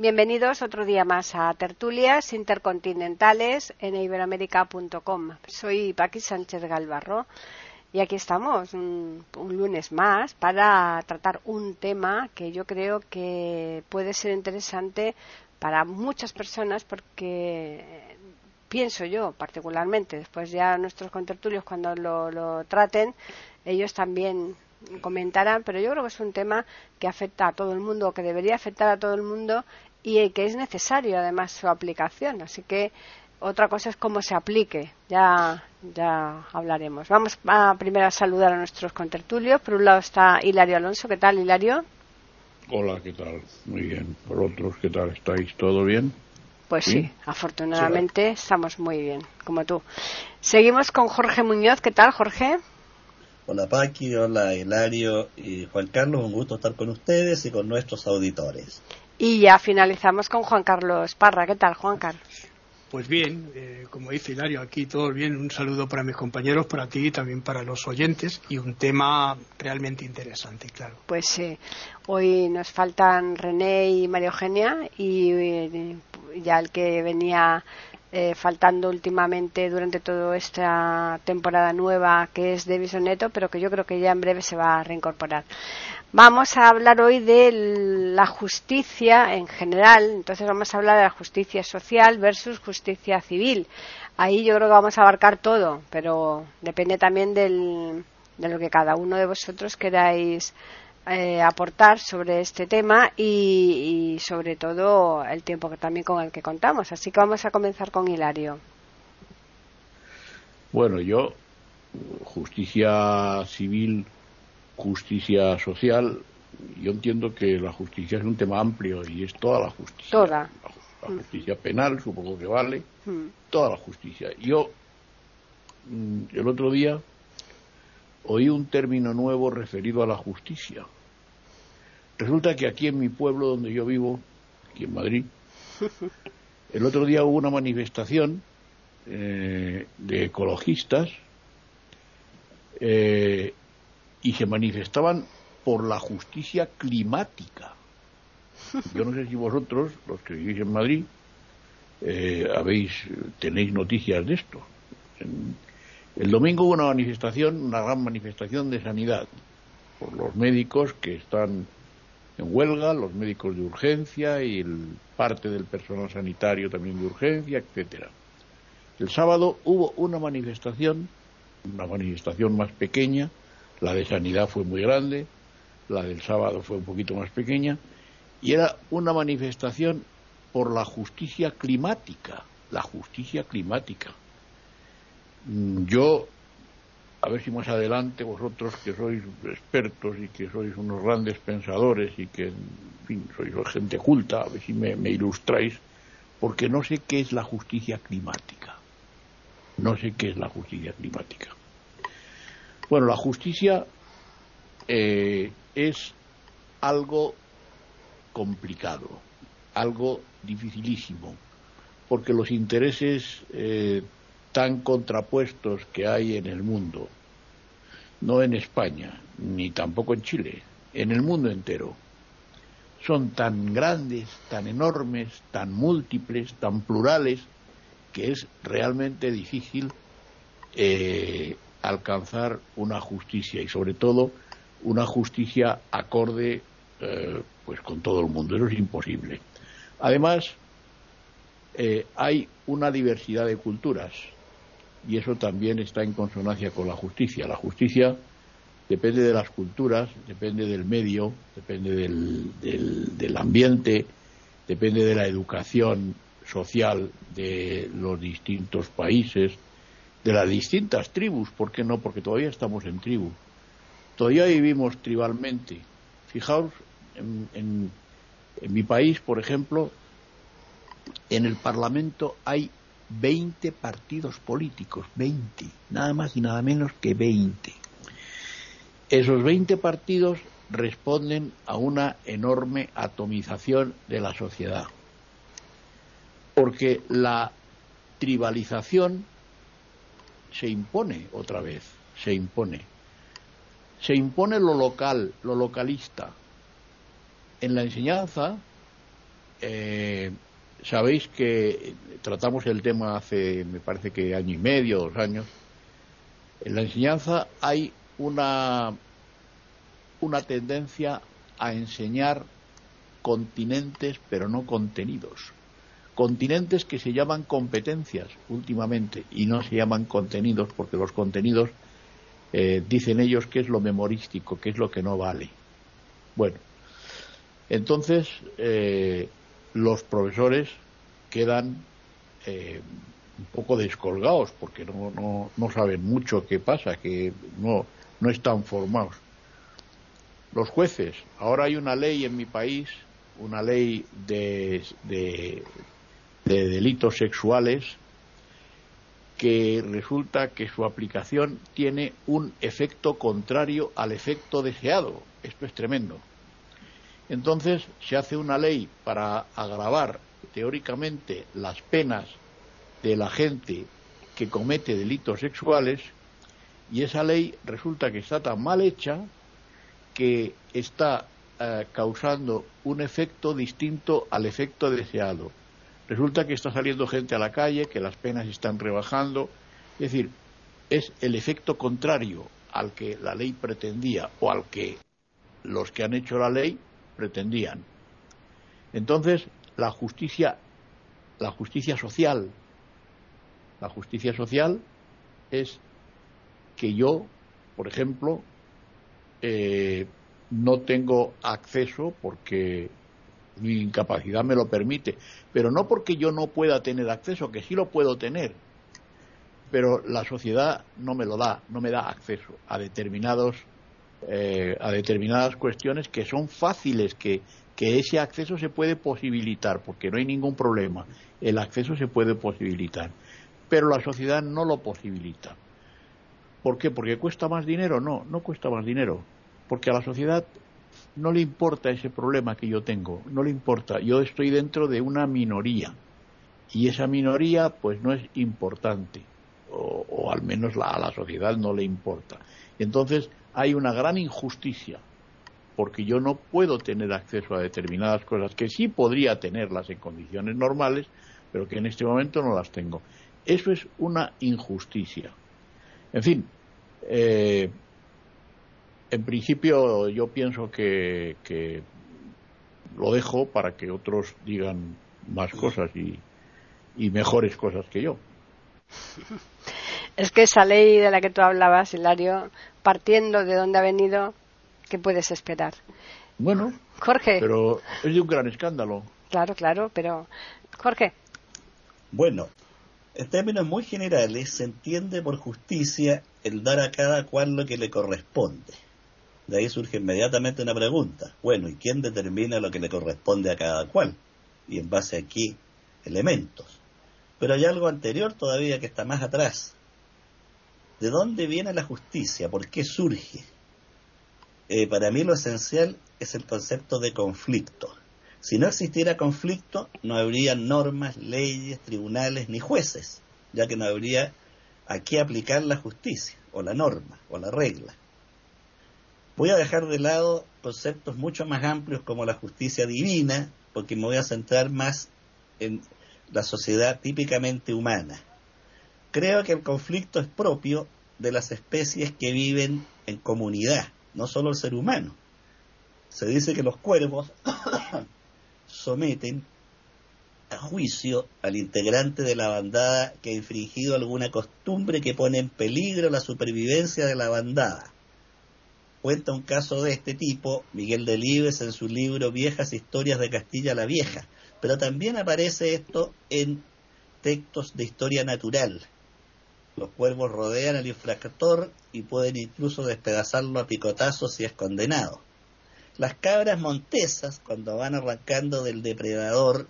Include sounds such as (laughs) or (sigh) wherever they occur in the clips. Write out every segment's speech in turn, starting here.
Bienvenidos otro día más a Tertulias Intercontinentales en iberoamérica.com. Soy Paqui Sánchez Galvarro y aquí estamos un, un, lunes más para tratar un tema que yo creo que puede ser interesante para muchas personas porque pienso yo particularmente, después ya nuestros contertulios cuando lo, lo traten, ellos también comentarán, pero yo creo que es un tema que afecta a todo el mundo, que debería afectar a todo el mundo y que es necesario además su aplicación. Así que otra cosa es cómo se aplique. Ya, ya hablaremos. Vamos a primero a saludar a nuestros contertulios. Por un lado está Hilario Alonso. ¿Qué tal, Hilario? Hola, ¿qué tal? Muy bien. Por otros, ¿qué tal? ¿Estáis todo bien? Pues sí, sí afortunadamente sí. estamos muy bien, como tú. Seguimos con Jorge Muñoz. ¿Qué tal, Jorge? Hola Paqui, hola Hilario y Juan Carlos, un gusto estar con ustedes y con nuestros auditores. Y ya finalizamos con Juan Carlos Parra. ¿Qué tal, Juan Carlos? Pues bien, eh, como dice Hilario, aquí todo bien. Un saludo para mis compañeros, para ti y también para los oyentes. Y un tema realmente interesante, claro. Pues sí. Eh, hoy nos faltan René y María Eugenia y eh, ya el que venía eh, faltando últimamente durante toda esta temporada nueva, que es Davison Neto, pero que yo creo que ya en breve se va a reincorporar. Vamos a hablar hoy de la justicia en general, entonces vamos a hablar de la justicia social versus justicia civil. Ahí yo creo que vamos a abarcar todo, pero depende también del, de lo que cada uno de vosotros queráis eh, aportar sobre este tema y, y, sobre todo el tiempo que también con el que contamos. Así que vamos a comenzar con Hilario. Bueno, yo, justicia civil justicia social, yo entiendo que la justicia es un tema amplio y es toda la justicia. Toda. La, la justicia mm. penal, supongo que vale, mm. toda la justicia. Yo, mm, el otro día, oí un término nuevo referido a la justicia. Resulta que aquí en mi pueblo donde yo vivo, aquí en Madrid, (laughs) el otro día hubo una manifestación eh, de ecologistas eh, y se manifestaban por la justicia climática. (laughs) Yo no sé si vosotros, los que vivís en Madrid, eh, habéis tenéis noticias de esto. El domingo hubo una manifestación, una gran manifestación de sanidad por los médicos que están en huelga, los médicos de urgencia y el, parte del personal sanitario también de urgencia, etcétera. El sábado hubo una manifestación, una manifestación más pequeña, la de sanidad fue muy grande, la del sábado fue un poquito más pequeña, y era una manifestación por la justicia climática, la justicia climática. Mm, yo, a ver si más adelante vosotros que sois expertos y que sois unos grandes pensadores y que, en fin, sois gente culta, a ver si me, me ilustráis, porque no sé qué es la justicia climática. No sé qué es la justicia climática. Bueno, la justicia eh, es algo complicado, algo dificilísimo, porque los intereses eh, tan contrapuestos que hay en el mundo, no en España, ni tampoco en Chile, en el mundo entero, son tan grandes, tan enormes, tan múltiples, tan plurales, que es realmente difícil eh, alcanzar una justicia y sobre todo una justicia acorde eh, pues con todo el mundo. Eso es imposible. Además eh, hay una diversidad de culturas y eso también está en consonancia con la justicia. La justicia depende de las culturas depende del medio depende del, del, del ambiente depende de la educación social de los distintos países de las distintas tribus, ¿por qué no? Porque todavía estamos en tribu. Todavía vivimos tribalmente. Fijaos, en, en, en mi país, por ejemplo, en el Parlamento hay 20 partidos políticos, 20, nada más y nada menos que 20. Esos 20 partidos responden a una enorme atomización de la sociedad. Porque la tribalización se impone otra vez, se impone. Se impone lo local, lo localista. En la enseñanza, eh, sabéis que tratamos el tema hace, me parece que año y medio, dos años. En la enseñanza hay una, una tendencia a enseñar continentes, pero no contenidos. Continentes que se llaman competencias últimamente y no se llaman contenidos porque los contenidos eh, dicen ellos que es lo memorístico, que es lo que no vale. Bueno, entonces eh, los profesores quedan eh, un poco descolgados porque no, no, no, saben mucho qué pasa, que no, no están formados. Los jueces, ahora hay una ley en mi país, una ley de, de, de delitos sexuales, que resulta que su aplicación tiene un efecto contrario al efecto deseado. Esto es tremendo. Entonces se hace una ley para agravar teóricamente las penas de la gente que comete delitos sexuales y esa ley resulta que está tan mal hecha que está eh, causando un efecto distinto al efecto deseado. Resulta que está saliendo gente a la calle, que las penas están rebajando, es decir, es el efecto contrario al que la ley pretendía o al que los que han hecho la ley pretendían. Entonces, la justicia, la justicia social, la justicia social es que yo, por ejemplo, eh, no tengo acceso porque mi incapacidad me lo permite, pero no porque yo no pueda tener acceso, que sí lo puedo tener, pero la sociedad no me lo da, no me da acceso a determinados eh, a determinadas cuestiones que son fáciles, que, que ese acceso se puede posibilitar, porque no hay ningún problema, el acceso se puede posibilitar, pero la sociedad no lo posibilita. ¿Por qué? ¿Porque cuesta más dinero? No, no cuesta más dinero, porque a la sociedad no le importa ese problema que yo tengo, no le importa, yo estoy dentro de una minoría y esa minoría pues no es importante, o, al menos la, a la sociedad no le importa. Entonces, hay una gran injusticia, porque yo no puedo tener acceso a determinadas cosas que sí podría tenerlas en condiciones normales, pero que en este momento no las tengo. Eso es una injusticia. En fin, eh, en principio yo pienso que, que, lo dejo para que otros digan más cosas y, y mejores cosas que yo. Es que esa ley de la que tú hablabas, Hilario, partiendo de dónde ha venido, ¿qué puedes esperar? Bueno, Jorge. Pero es de un gran escándalo. Claro, claro, pero Jorge. Bueno, en términos muy generales se entiende por justicia el dar a cada cual lo que le corresponde. De ahí surge inmediatamente una pregunta. Bueno, ¿y quién determina lo que le corresponde a cada cual? Y en base a qué elementos. Pero hay algo anterior todavía que está más atrás. ¿De dónde viene la justicia? ¿Por qué surge? Eh, para mí lo esencial es el concepto de conflicto. Si no existiera conflicto, no habría normas, leyes, tribunales ni jueces, ya que no habría a qué aplicar la justicia, o la norma, o la regla. Voy a dejar de lado conceptos mucho más amplios como la justicia divina, porque me voy a centrar más en la sociedad típicamente humana. Creo que el conflicto es propio de las especies que viven en comunidad, no solo el ser humano. Se dice que los cuervos (coughs) someten a juicio al integrante de la bandada que ha infringido alguna costumbre que pone en peligro la supervivencia de la bandada. Cuenta un caso de este tipo Miguel Delibes en su libro Viejas Historias de Castilla la Vieja, pero también aparece esto en textos de historia natural, los cuervos rodean al infractor y pueden incluso despedazarlo a picotazos si es condenado. Las cabras montesas, cuando van arrancando del depredador,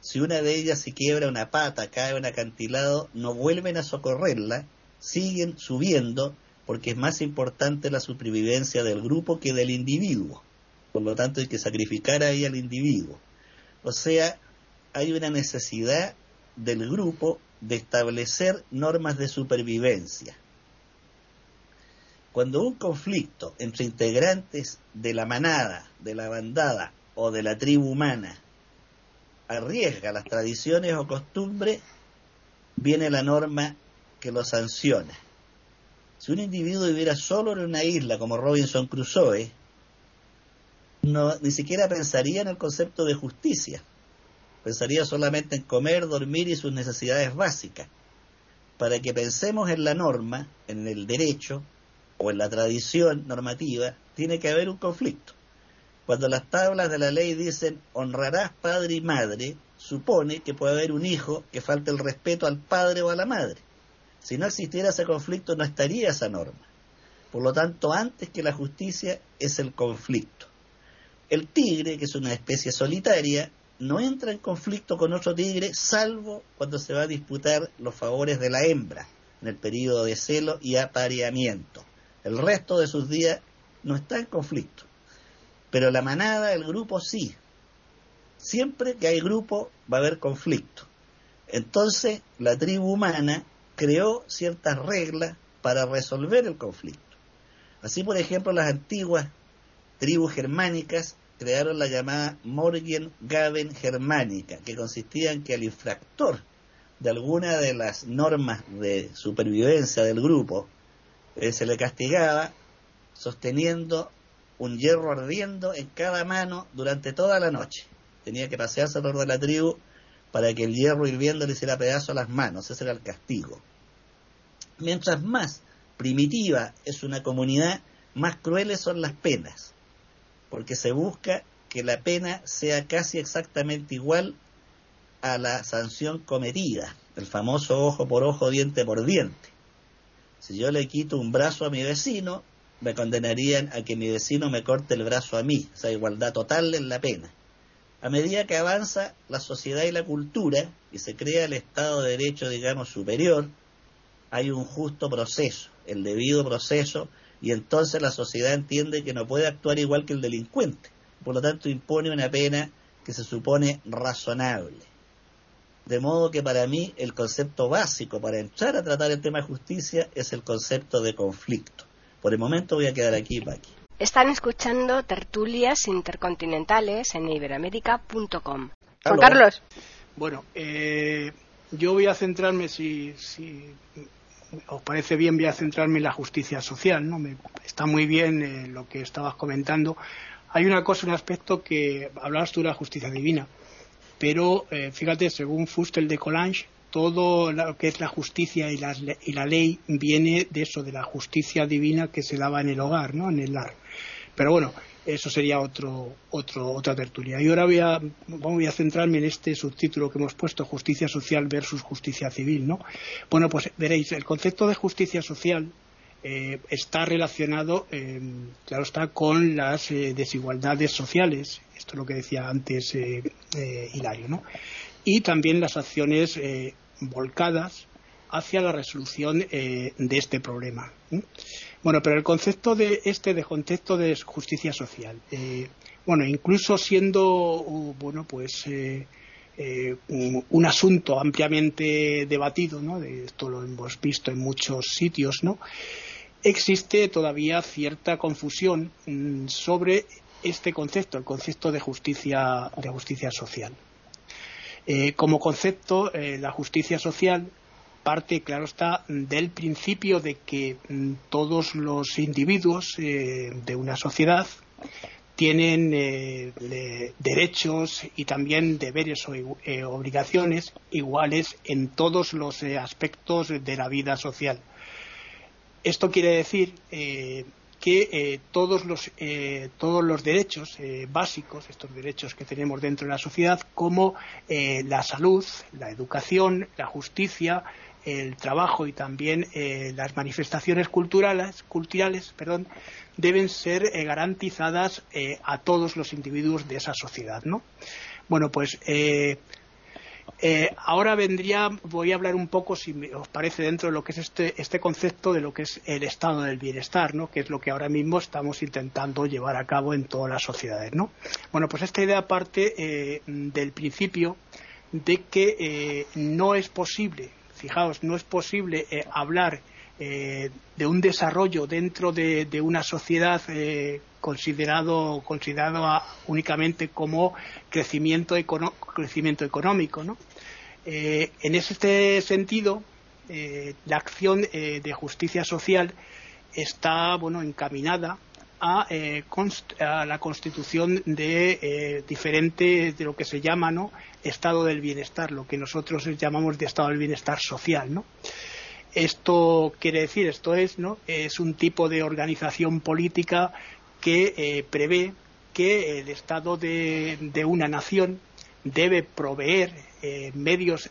si una de ellas se quiebra una pata, cae un acantilado, no vuelven a socorrerla, siguen subiendo porque es más importante la supervivencia del grupo que del individuo. Por lo tanto, hay que sacrificar ahí al individuo. O sea, hay una necesidad del grupo de establecer normas de supervivencia. Cuando un conflicto entre integrantes de la manada, de la bandada o de la tribu humana arriesga las tradiciones o costumbres, viene la norma que lo sanciona. Si un individuo viviera solo en una isla como Robinson Crusoe, no, ni siquiera pensaría en el concepto de justicia. Pensaría solamente en comer, dormir y sus necesidades básicas. Para que pensemos en la norma, en el derecho o en la tradición normativa, tiene que haber un conflicto. Cuando las tablas de la ley dicen honrarás padre y madre, supone que puede haber un hijo que falte el respeto al padre o a la madre. Si no existiera ese conflicto no estaría esa norma. Por lo tanto, antes que la justicia es el conflicto. El tigre, que es una especie solitaria, no entra en conflicto con otro tigre salvo cuando se va a disputar los favores de la hembra en el periodo de celo y apareamiento. El resto de sus días no está en conflicto. Pero la manada, el grupo sí. Siempre que hay grupo va a haber conflicto. Entonces la tribu humana creó ciertas reglas para resolver el conflicto. Así, por ejemplo, las antiguas tribus germánicas crearon la llamada Morgen-Gaben germánica, que consistía en que al infractor de alguna de las normas de supervivencia del grupo eh, se le castigaba sosteniendo un hierro ardiendo en cada mano durante toda la noche. Tenía que pasearse alrededor de la tribu para que el hierro hirviendo le hiciera pedazo a las manos. Ese era el castigo. Mientras más primitiva es una comunidad, más crueles son las penas, porque se busca que la pena sea casi exactamente igual a la sanción cometida, el famoso ojo por ojo, diente por diente. Si yo le quito un brazo a mi vecino, me condenarían a que mi vecino me corte el brazo a mí, o sea, igualdad total en la pena. A medida que avanza la sociedad y la cultura y se crea el Estado de Derecho, digamos, superior, hay un justo proceso, el debido proceso, y entonces la sociedad entiende que no puede actuar igual que el delincuente. Por lo tanto, impone una pena que se supone razonable. De modo que para mí el concepto básico para entrar a tratar el tema de justicia es el concepto de conflicto. Por el momento voy a quedar aquí, Paqui. Están escuchando tertulias intercontinentales en iberoamérica.com. Juan Carlos. Bueno, eh, yo voy a centrarme, si, si, os parece bien, voy a centrarme en la justicia social. ¿no? Me, está muy bien eh, lo que estabas comentando. Hay una cosa, un aspecto que hablabas tú de la justicia divina, pero eh, fíjate, según Fustel de Colange, todo lo que es la justicia y la, y la, ley viene de eso, de la justicia divina que se daba en el hogar, ¿no? En el lar. Pero bueno, eso sería otro, otro, otra tertulia. Y ahora voy a, voy a centrarme en este subtítulo que hemos puesto, justicia social versus justicia civil, ¿no? Bueno, pues veréis, el concepto de justicia social eh, está relacionado, eh, claro está, con las eh, desigualdades sociales. Esto es lo que decía antes eh, Hilario, ¿no? Y también las acciones volcadas hacia la resolución eh, de este problema. Bueno, pero el concepto de este de contexto de justicia social, eh, bueno, incluso siendo uh, bueno, pues eh, un, un, asunto ampliamente debatido, ¿no? De esto lo hemos visto en muchos sitios, ¿no? Existe todavía cierta confusión mmm, sobre este concepto, el concepto de justicia de justicia social. Eh, como concepto, eh, la justicia social parte, claro está, del principio de que mm, todos los individuos eh, de una sociedad tienen de, derechos y también deberes o obligaciones iguales en todos los aspectos de la vida social. Esto quiere decir que eh, todos, los, eh, todos los derechos eh, básicos, estos derechos que tenemos dentro de la sociedad, como la salud, la educación, la justicia, el trabajo y también las manifestaciones culturales, culturales perdón, deben ser garantizadas a todos los individuos de esa sociedad. ¿no? Bueno, pues Eh, ahora vendría, voy a hablar un poco, si os parece, dentro de lo que es este, este concepto de lo que es el estado del bienestar, ¿no? que es lo que ahora mismo estamos intentando llevar a cabo en todas las sociedades. ¿no? Bueno, pues esta idea parte eh, del principio de que eh, no es posible, fijaos, no es posible hablar de un desarrollo dentro de, una sociedad considerado, considerado únicamente como crecimiento, económico. Eh, en este sentido, eh, la acción eh, de justicia social está bueno, encaminada a, la constitución de diferentes de lo que se llama estado del bienestar, lo que nosotros llamamos de estado del bienestar social. Esto quiere decir, esto es, ¿no? es un tipo de organización política que eh, prevé que el Estado de, una nación debe proveer eh, medios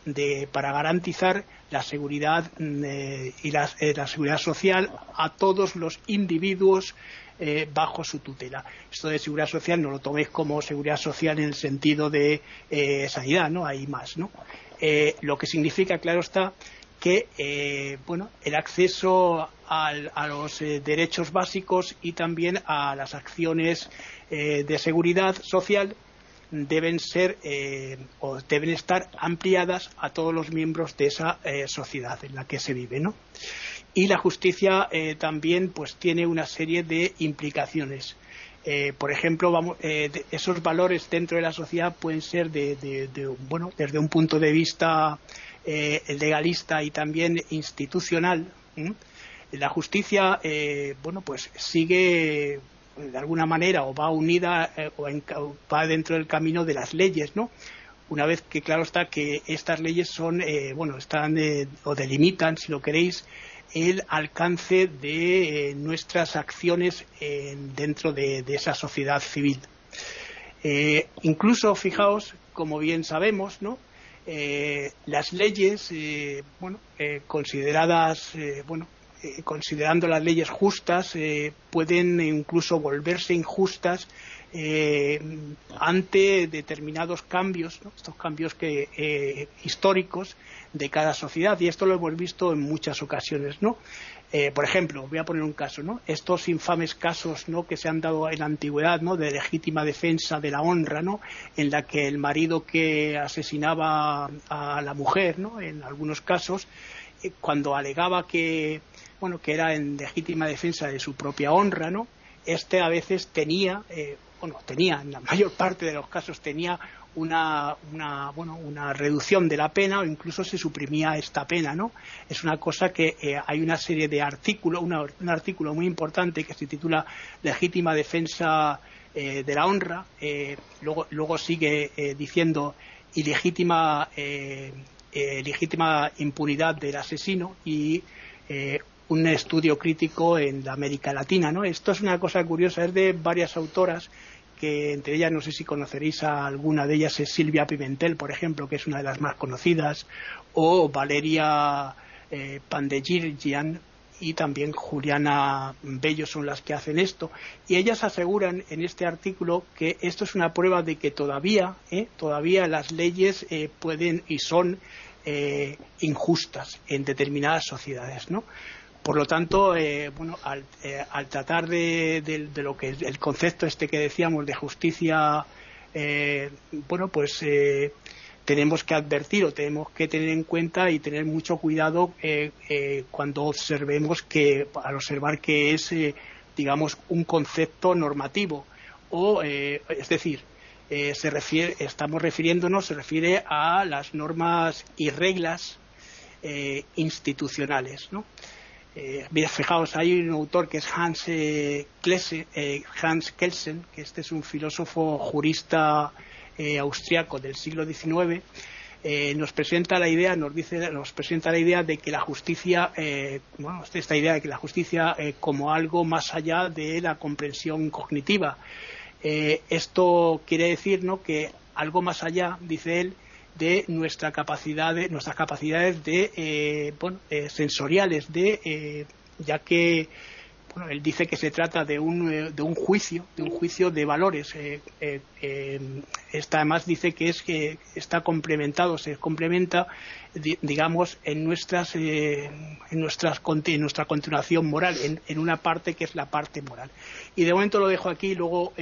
para garantizar la seguridad mm, eh, y la, seguridad social a todos los individuos bajo su tutela. Esto de seguridad social no lo toméis como seguridad social en el sentido de sanidad, ¿no? Hay más, ¿no? lo que significa, claro está, que eh, bueno, el acceso a los eh, derechos básicos y también a las acciones eh, de seguridad social deben ser o deben estar ampliadas a todos los miembros de esa sociedad en la que se vive, ¿no? Y la justicia también pues tiene una serie de implicaciones. por ejemplo, vamos, esos valores dentro de la sociedad pueden ser de, bueno, desde un punto de vista eh, legalista y también institucional, la justicia, eh, bueno, pues sigue de alguna manera o va unida eh, o va dentro del camino de las leyes, ¿no? Una vez que claro está que estas leyes son, bueno, están o delimitan, si lo queréis, el alcance de nuestras acciones dentro de, de, esa sociedad civil. incluso, fijaos, como bien sabemos, ¿no? Eh, las leyes, eh, bueno, eh, consideradas, bueno, considerando las leyes justas, pueden incluso volverse injustas ante determinados cambios, estos cambios que, históricos de cada sociedad. Y esto lo hemos visto en muchas ocasiones, ¿no? Eh, por ejemplo, voy a poner un caso, ¿no? Estos infames casos, ¿no? Que se han dado en la antigüedad, ¿no? De legítima defensa de la honra, ¿no? En la que el marido que asesinaba a la mujer, ¿no? En algunos casos, eh, cuando alegaba que, bueno, que era en legítima defensa de su propia honra, ¿no? Este a veces tenía, eh, bueno, tenía, en la mayor parte de los casos tenía una, una, bueno, una reducción de la pena o incluso se suprimía esta pena, ¿no? Es una cosa que eh, hay una serie de artículos, un artículo muy importante que se titula Legítima defensa eh, de la honra, eh, luego, luego sigue diciendo ilegítima, legítima impunidad del asesino y un estudio crítico en la América Latina, ¿no? Esto es una cosa curiosa, es de varias autoras que entre ellas no sé si conoceréis a alguna de ellas es Silvia Pimentel, por ejemplo, que es una de las más conocidas, o Valeria eh, y también Juliana Bello son las que hacen esto. Y ellas aseguran en este artículo que esto es una prueba de que todavía, eh, todavía las leyes eh, pueden y son eh, injustas en determinadas sociedades, ¿no? Por lo tanto, eh, bueno, eh, al, tratar de, lo que es el concepto este que decíamos de justicia, eh, bueno, pues tenemos que advertir o tenemos que tener en cuenta y tener mucho cuidado cuando observemos que, al observar que es, digamos, un concepto normativo o, es decir, se refiere, estamos refiriéndonos, se refiere a las normas y reglas institucionales, ¿no? Eh, fijaos, hay un autor que es Hans, eh, eh, Hans Kelsen, que este es un filósofo jurista austriaco del siglo XIX, nos presenta la idea, nos dice, nos presenta la idea de que la justicia, bueno, esta idea de que la justicia como algo más allá de la comprensión cognitiva. esto quiere decir, ¿no? Que algo más allá, dice él, de nuestra capacidad de, nuestras capacidades de, eh, bueno, eh, sensoriales, de, eh, ya que bueno, él dice que se trata de un, eh, de un juicio, de un juicio de valores. Eh, eh, eh esta además dice que es que está complementado, se complementa, digamos, en nuestras, en nuestras en nuestra continuación moral, en, en, una parte que es la parte moral. Y de momento lo dejo aquí, y luego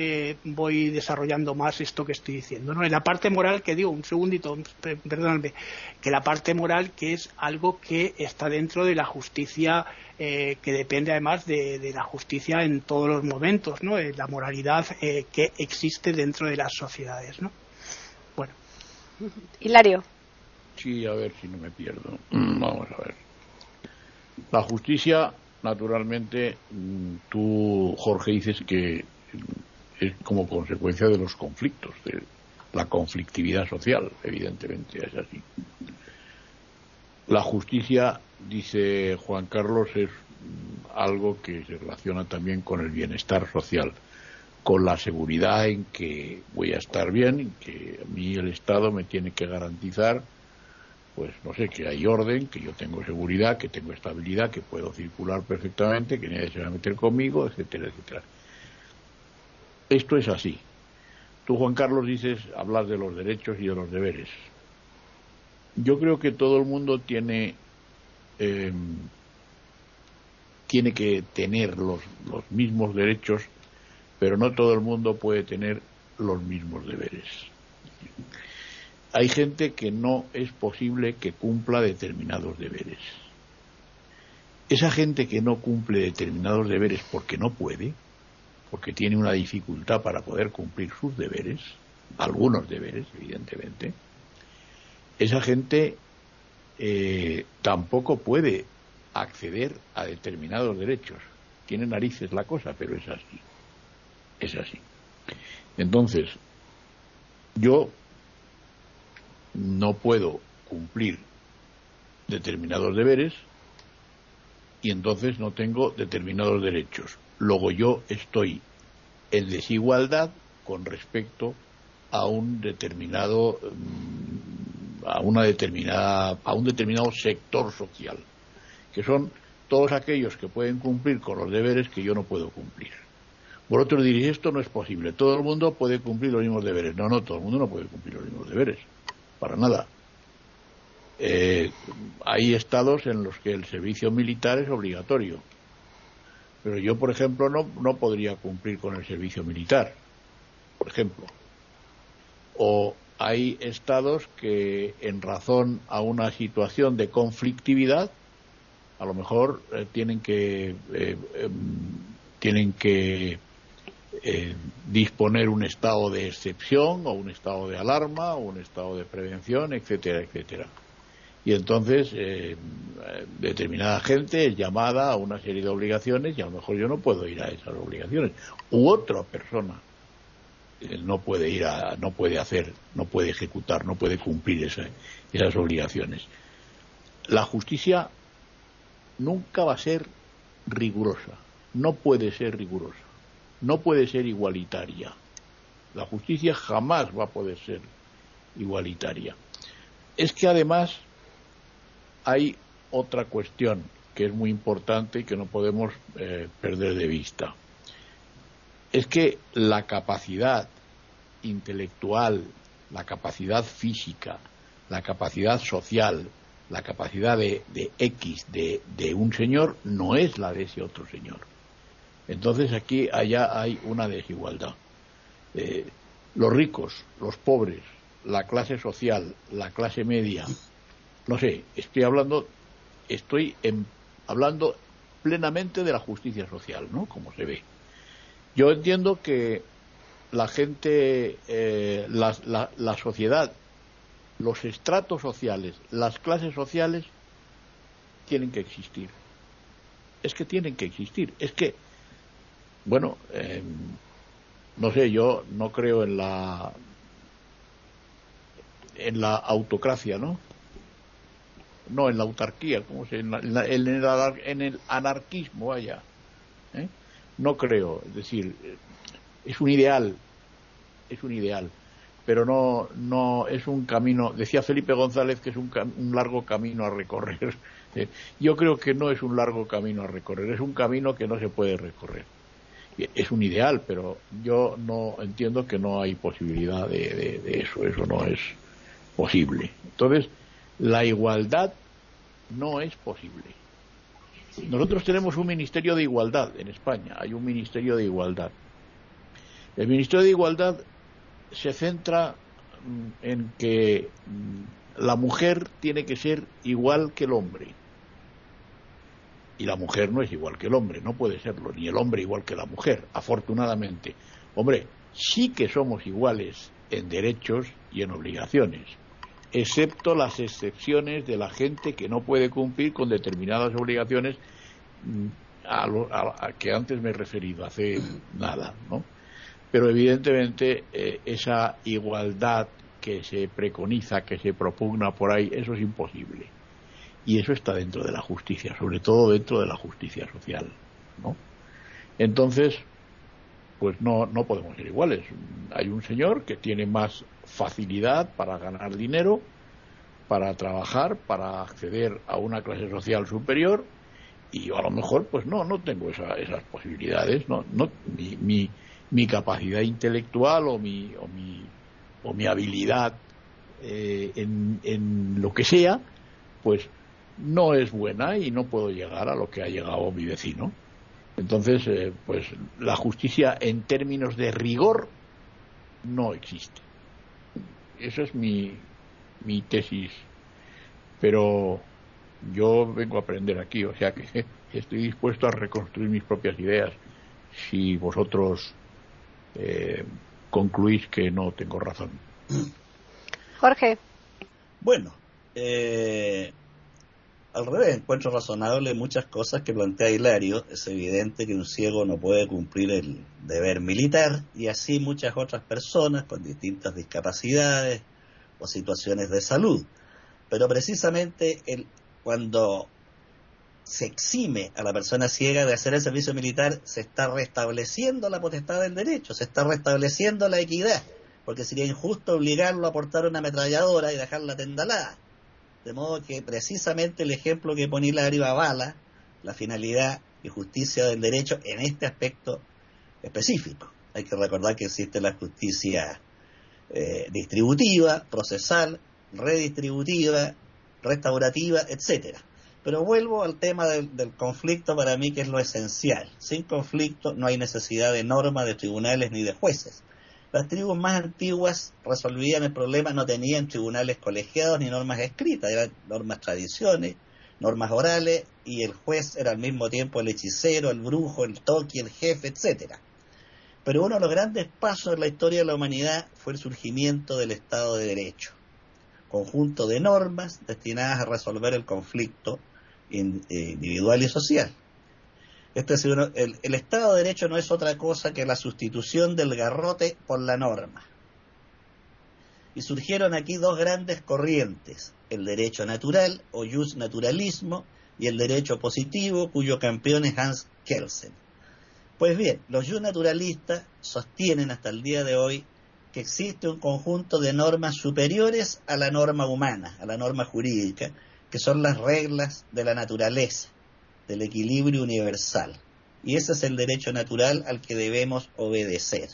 voy desarrollando más esto que estoy diciendo. ¿no? En la parte moral que digo, un segundito, perdóname, que la parte moral que es algo que está dentro de la justicia eh, que depende además de, la justicia en todos los momentos, ¿no? Eh, la moralidad eh, que existe dentro de las sociedades, ¿no? Bueno. Hilario. Sí, a ver si no me pierdo. Mm, vamos a ver. La justicia, naturalmente, mm, tú, Jorge, dices que es como consecuencia de los conflictos, de la conflictividad social, evidentemente es así. La justicia dice Juan Carlos, es algo que se relaciona también con el bienestar social, con la seguridad en que voy a estar bien, en que a mí el Estado me tiene que garantizar, pues no sé, que hay orden, que yo tengo seguridad, que tengo estabilidad, que puedo circular perfectamente, que nadie se va a meter conmigo, etcétera, etcétera. Esto es así. Tú, Juan Carlos, dices, hablas de los derechos y de los deberes. Yo creo que todo el mundo tiene Em, tiene que tener los, los mismos derechos, pero no todo el mundo puede tener los mismos deberes. Hay gente que no es posible que cumpla determinados deberes. Esa gente que no cumple determinados deberes porque no puede, porque tiene una dificultad para poder cumplir sus deberes, algunos deberes, evidentemente, esa gente eh, tampoco puede acceder a determinados derechos. Tiene narices la cosa, pero es así. Es así. Entonces, yo no puedo cumplir determinados deberes y entonces no tengo determinados derechos. Luego yo estoy en desigualdad con respecto a un determinado mm, a una determinada a un determinado sector social que son todos aquellos que pueden cumplir con los deberes que yo no puedo cumplir por otro diréis esto no es posible. Todo el mundo puede cumplir los mismos deberes no no todo el mundo no puede cumplir los mismos deberes. Para nada. Eh, hay estados en los que el servicio militar es obligatorio. Pero yo por ejemplo no, no podría cumplir con el servicio militar por ejemplo. O hay estados que, en razón a una situación de conflictividad, a lo mejor eh, tienen que eh, em, tienen que eh, disponer un estado de excepción o un estado de alarma o un estado de prevención, etcétera, etcétera. Y entonces determinada gente es llamada a una serie de obligaciones y a lo mejor yo no puedo ir a esas obligaciones. U otra persona no puede ir a, no puede hacer, no puede ejecutar, no puede cumplir esas obligaciones. La justicia nunca va a ser rigurosa, no puede ser rigurosa, no puede ser igualitaria. La justicia jamás va a poder ser igualitaria. Es que además hay otra cuestión que es muy importante y que no podemos eh, perder de vista es que la capacidad intelectual, la capacidad física, la capacidad social, la capacidad de, X de, un señor no es la de ese otro señor. Entonces aquí allá hay una desigualdad. Eh, los ricos, los pobres, la clase social, la clase media, no sé, estoy hablando, estoy hablando plenamente de la justicia social, ¿no? Como se ve. Yo entiendo que la gente, eh, la, sociedad, los estratos sociales, las clases sociales tienen que existir. Es que tienen que existir. Es que, bueno, em, no sé, yo no creo en la en la autocracia, ¿no? No, en la autarquía, como se, en, en, el, en el anarquismo, vaya. ¿eh? No creo, es decir, es un ideal, es un ideal. pero no, no es un camino, decía Felipe González que es un, un largo camino a recorrer. (laughs) Eh, yo creo que no es un largo camino a recorrer, es un camino que no se puede recorrer. Es un ideal, pero yo no entiendo que no hay posibilidad de, de eso, eso no es posible. Entonces, la igualdad no es posible. Nosotros tenemos un Ministerio de Igualdad en España, hay un Ministerio de Igualdad. El Ministerio de Igualdad se centra mm, en que mm, la mujer tiene que ser igual que el hombre. Y la mujer no es igual que el hombre, no puede serlo, ni el hombre igual que la mujer, afortunadamente. Hombre, sí que somos iguales en derechos y en obligaciones, excepto las excepciones de la gente que no puede cumplir con determinadas obligaciones mm, a, a que antes me he referido hace nada, ¿no? pero evidentemente eh, esa igualdad que se preconiza, que se propugna por ahí, eso es imposible. Y eso está dentro de la justicia, sobre todo dentro de la justicia social, ¿no? Entonces, pues no, no podemos ser iguales. Hay un señor que tiene más facilidad para ganar dinero, para trabajar, para acceder a una clase social superior, y yo a lo mejor, pues no, no tengo esas posibilidades, no, no, mi mi capacidad intelectual o mi, o mi, o mi habilidad eh, en, en, lo que sea, pues no es buena y no puedo llegar a lo que ha llegado mi vecino. Entonces, eh, pues la justicia en términos de rigor no existe. Esa es mi, mi tesis. Pero yo vengo a aprender aquí, o sea que (laughs) estoy dispuesto a reconstruir mis propias ideas. Si vosotros eh, concluís que no tengo razón. Jorge. Bueno, eh, al revés, encuentro razonable muchas cosas que plantea Hilario. Es evidente que un ciego no puede cumplir el deber militar y así muchas otras personas con distintas discapacidades o situaciones de salud. Pero precisamente el, cuando se exime a la persona ciega de hacer el servicio militar, se está restableciendo la potestad del derecho, se está restableciendo la equidad, porque sería injusto obligarlo a portar una ametralladora y dejarla tendalada. De modo que precisamente el ejemplo que pone Hilario avala la finalidad y justicia del derecho en este aspecto específico. Hay que recordar que existe la justicia eh, distributiva, procesal, redistributiva, restaurativa, etcétera pero vuelvo al tema del, conflicto para mí que es lo esencial. Sin conflicto no hay necesidad de normas, de tribunales ni de jueces. Las tribus más antiguas resolvían el problema, no tenían tribunales colegiados ni normas escritas, eran normas tradiciones, normas orales, y el juez era al mismo tiempo el hechicero, el brujo, el toqui, el jefe, etcétera. Pero uno de los grandes pasos en la historia de la humanidad fue el surgimiento del Estado de Derecho, conjunto de normas destinadas a resolver el conflicto eh, individual y social. Este el, el Estado de Derecho no es otra cosa que la sustitución del garrote por la norma. Y surgieron aquí dos grandes corrientes, el derecho natural o jus naturalismo y el derecho positivo cuyo campeón es Hans Kelsen. Pues bien, los jus naturalistas sostienen hasta el día de hoy que existe un conjunto de normas superiores a la norma humana, a la norma jurídica, que son las reglas de la naturaleza, del equilibrio universal. Y ese es el derecho natural al que debemos obedecer.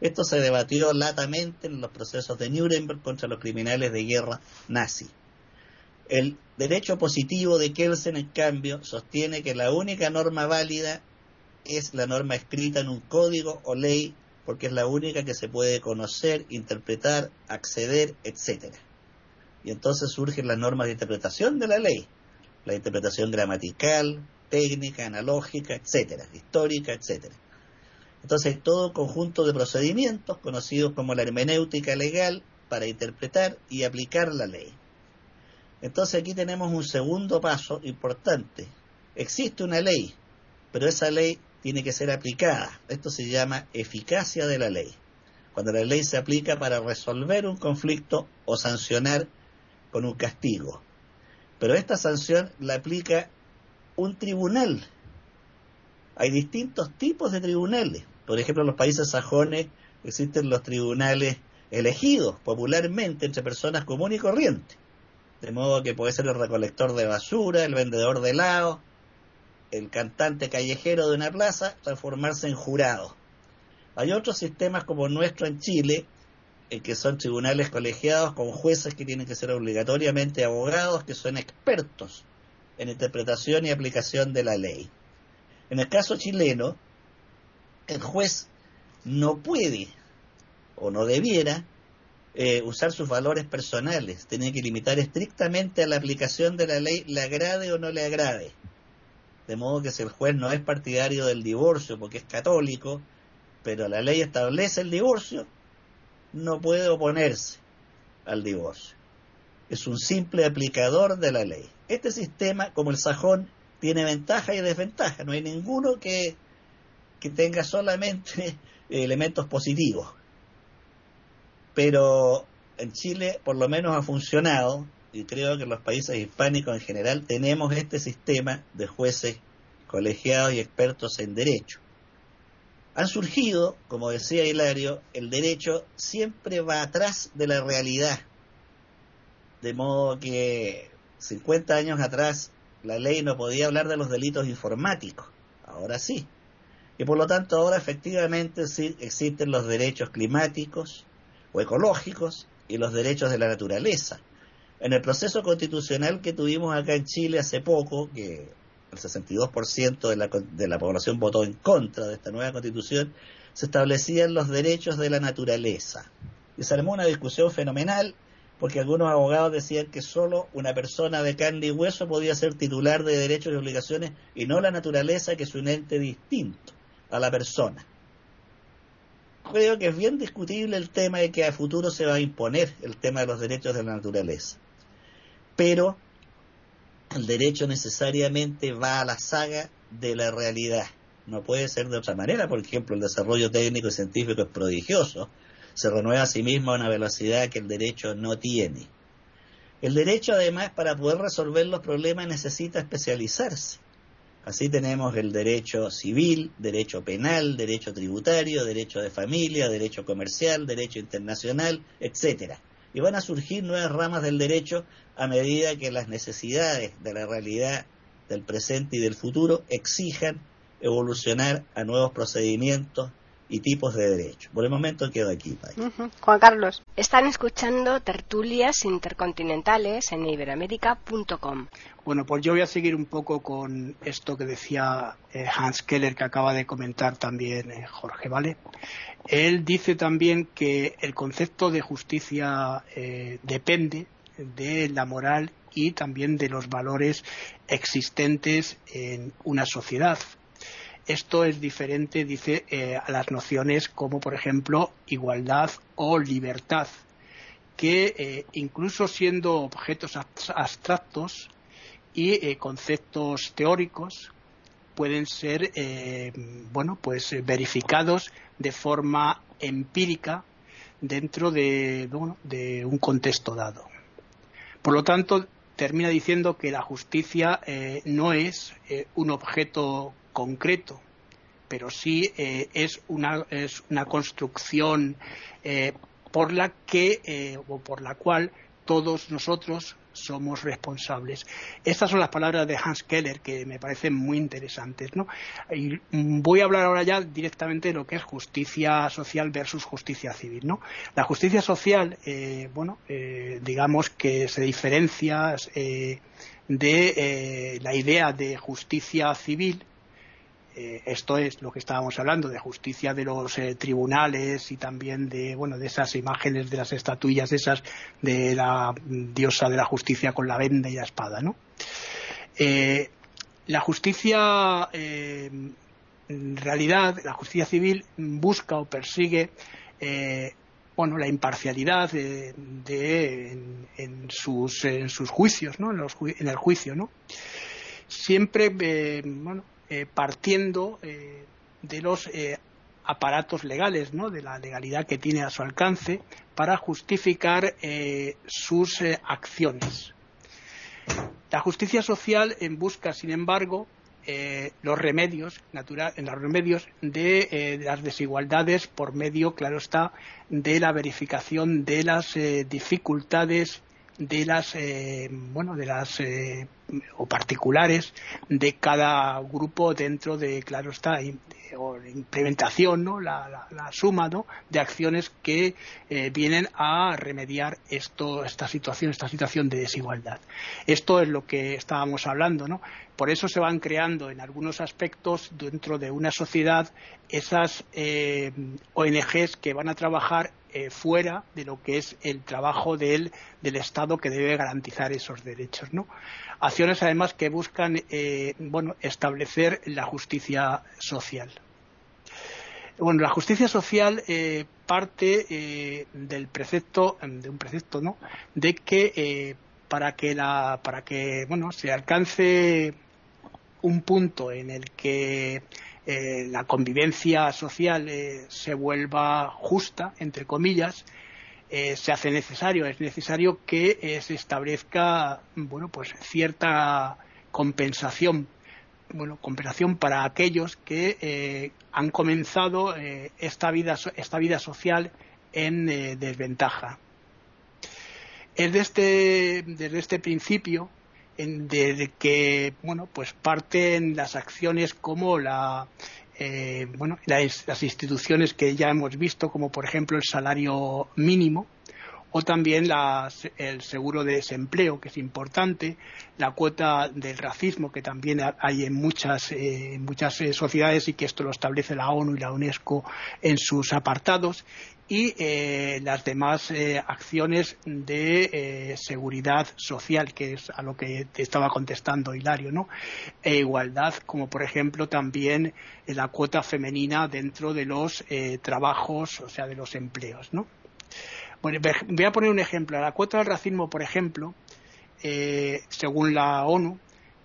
Esto se debatió latamente en los procesos de Nuremberg contra los criminales de guerra nazi. El derecho positivo de Kelsen, en cambio, sostiene que la única norma válida es la norma escrita en un código o ley, porque es la única que se puede conocer, interpretar, acceder, etcétera. Y entonces surgen las normas de interpretación de la ley, la interpretación gramatical, técnica, analógica, etcétera, histórica, etcétera. Entonces todo conjunto de procedimientos conocidos como la hermenéutica legal para interpretar y aplicar la ley. Entonces aquí tenemos un segundo paso importante. Existe una ley, pero esa ley tiene que ser aplicada. Esto se llama eficacia de la ley. Cuando la ley se aplica para resolver un conflicto o sancionar con un castigo. Pero esta sanción la aplica un tribunal. Hay distintos tipos de tribunales. Por ejemplo, en los países sajones existen los tribunales elegidos popularmente entre personas comunes y corrientes. De modo que puede ser el recolector de basura, el vendedor de helado, el cantante callejero de una plaza, transformarse en jurado. Hay otros sistemas como nuestro en Chile, en que son tribunales colegiados con jueces que tienen que ser obligatoriamente abogados, que son expertos en interpretación y aplicación de la ley. En el caso chileno, el juez no puede o no debiera eh, usar sus valores personales, tiene que limitar estrictamente a la aplicación de la ley, le agrade o no le agrade. De modo que si el juez no es partidario del divorcio porque es católico, pero la ley establece el divorcio, no puede oponerse al divorcio. Es un simple aplicador de la ley. Este sistema, como el sajón, tiene ventaja y desventaja. No hay ninguno que, que tenga solamente (laughs) elementos positivos. Pero en Chile por lo menos ha funcionado y creo que en los países hispánicos en general tenemos este sistema de jueces colegiados y expertos en derecho. Han surgido, como decía Hilario, el derecho siempre va atrás de la realidad. De modo que 50 años atrás la ley no podía hablar de los delitos informáticos, ahora sí. Y por lo tanto ahora efectivamente sí existen los derechos climáticos o ecológicos y los derechos de la naturaleza. En el proceso constitucional que tuvimos acá en Chile hace poco, que el 62% de la, de la población votó en contra de esta nueva constitución, se establecían los derechos de la naturaleza. Y se armó una discusión fenomenal porque algunos abogados decían que solo una persona de carne y hueso podía ser titular de derechos y obligaciones y no la naturaleza, que es un ente distinto a la persona. Creo que es bien discutible el tema de que a futuro se va a imponer el tema de los derechos de la naturaleza pero el derecho necesariamente va a la saga de la realidad. No puede ser de otra manera, por ejemplo, el desarrollo técnico y científico es prodigioso, se renueva a sí mismo a una velocidad que el derecho no tiene. El derecho, además, para poder resolver los problemas necesita especializarse. Así tenemos el derecho civil, derecho penal, derecho tributario, derecho de familia, derecho comercial, derecho internacional, etcétera y van a surgir nuevas ramas del derecho a medida que las necesidades de la realidad del presente y del futuro exijan evolucionar a nuevos procedimientos y tipos de derecho. Por el momento quedo aquí. Juan Carlos, están escuchando tertulias intercontinentales en iberamérica.com. Bueno, pues yo voy a seguir un poco con esto que decía eh, Hans Keller, que acaba de comentar también eh, Jorge, ¿vale? Él dice también que el concepto de justicia eh, depende de la moral y también de los valores existentes en una sociedad. Esto es diferente, dice, eh, a las nociones como, por ejemplo, igualdad o libertad, que eh, incluso siendo objetos abstractos y conceptos teóricos, pueden ser, bueno, pues verificados de forma empírica dentro de, de un contexto dado. Por lo tanto, termina diciendo que la justicia eh, no es eh, un objeto concreto, pero sí eh, es, una, es una construcción por la que o por la cual todos nosotros somos responsables. Estas son las palabras de Hans Keller que me parecen muy interesantes. ¿no? Y voy a hablar ahora ya directamente de lo que es justicia social versus justicia civil. ¿no? La justicia social, eh, bueno, eh, digamos que se diferencia eh, de la idea de justicia civil eh, esto es lo que estábamos hablando de justicia de los eh, tribunales y también de bueno de esas imágenes de las estatuillas esas de la diosa de la justicia con la venda y la espada no eh, la justicia en realidad la justicia civil busca o persigue bueno la imparcialidad de, en, sus en sus juicios no en, en el juicio no siempre bueno eh, partiendo eh, de los eh, aparatos legales, ¿no? de la legalidad que tiene a su alcance para justificar sus acciones. La justicia social busca, sin embargo, los remedios natural, los remedios de, las desigualdades por medio, claro está, de la verificación de las dificultades de las bueno de las o particulares de cada grupo dentro de claro está o la implementación, ¿no? la, suma ¿no? de acciones que eh, vienen a remediar esto, esta situación, esta situación de desigualdad. Esto es lo que estábamos hablando, ¿no? Por eso se van creando en algunos aspectos dentro de una sociedad esas eh, ONGs que van a trabajar eh, fuera de lo que es el trabajo del, del Estado que debe garantizar esos derechos, ¿no? acciones además que buscan eh, bueno, establecer la justicia social. Bueno, la justicia social eh, parte del precepto, de un precepto, ¿no? De que para que la, para que bueno se alcance un punto en el que la convivencia social se vuelva justa, entre comillas, eh, se hace necesario, es necesario que eh, se establezca, bueno, pues cierta compensación, bueno, compensación para aquellos que eh, han comenzado esta vida, esta vida social en desventaja. Es este, desde este principio desde que bueno pues parten las acciones como la eh, bueno, las, instituciones que ya hemos visto, como por ejemplo el salario mínimo, o también el seguro de desempleo, que es importante, la cuota del racismo, que también hay en muchas, eh, muchas eh, sociedades y que esto lo establece la ONU y la UNESCO en sus apartados, y eh, las demás acciones de seguridad social, que es a lo que te estaba contestando Hilario, ¿no? E igualdad, como por ejemplo también la cuota femenina dentro de los trabajos, o sea, de los empleos, ¿no? Bueno, voy a poner un ejemplo. La cuota del racismo, por ejemplo, eh, según la ONU,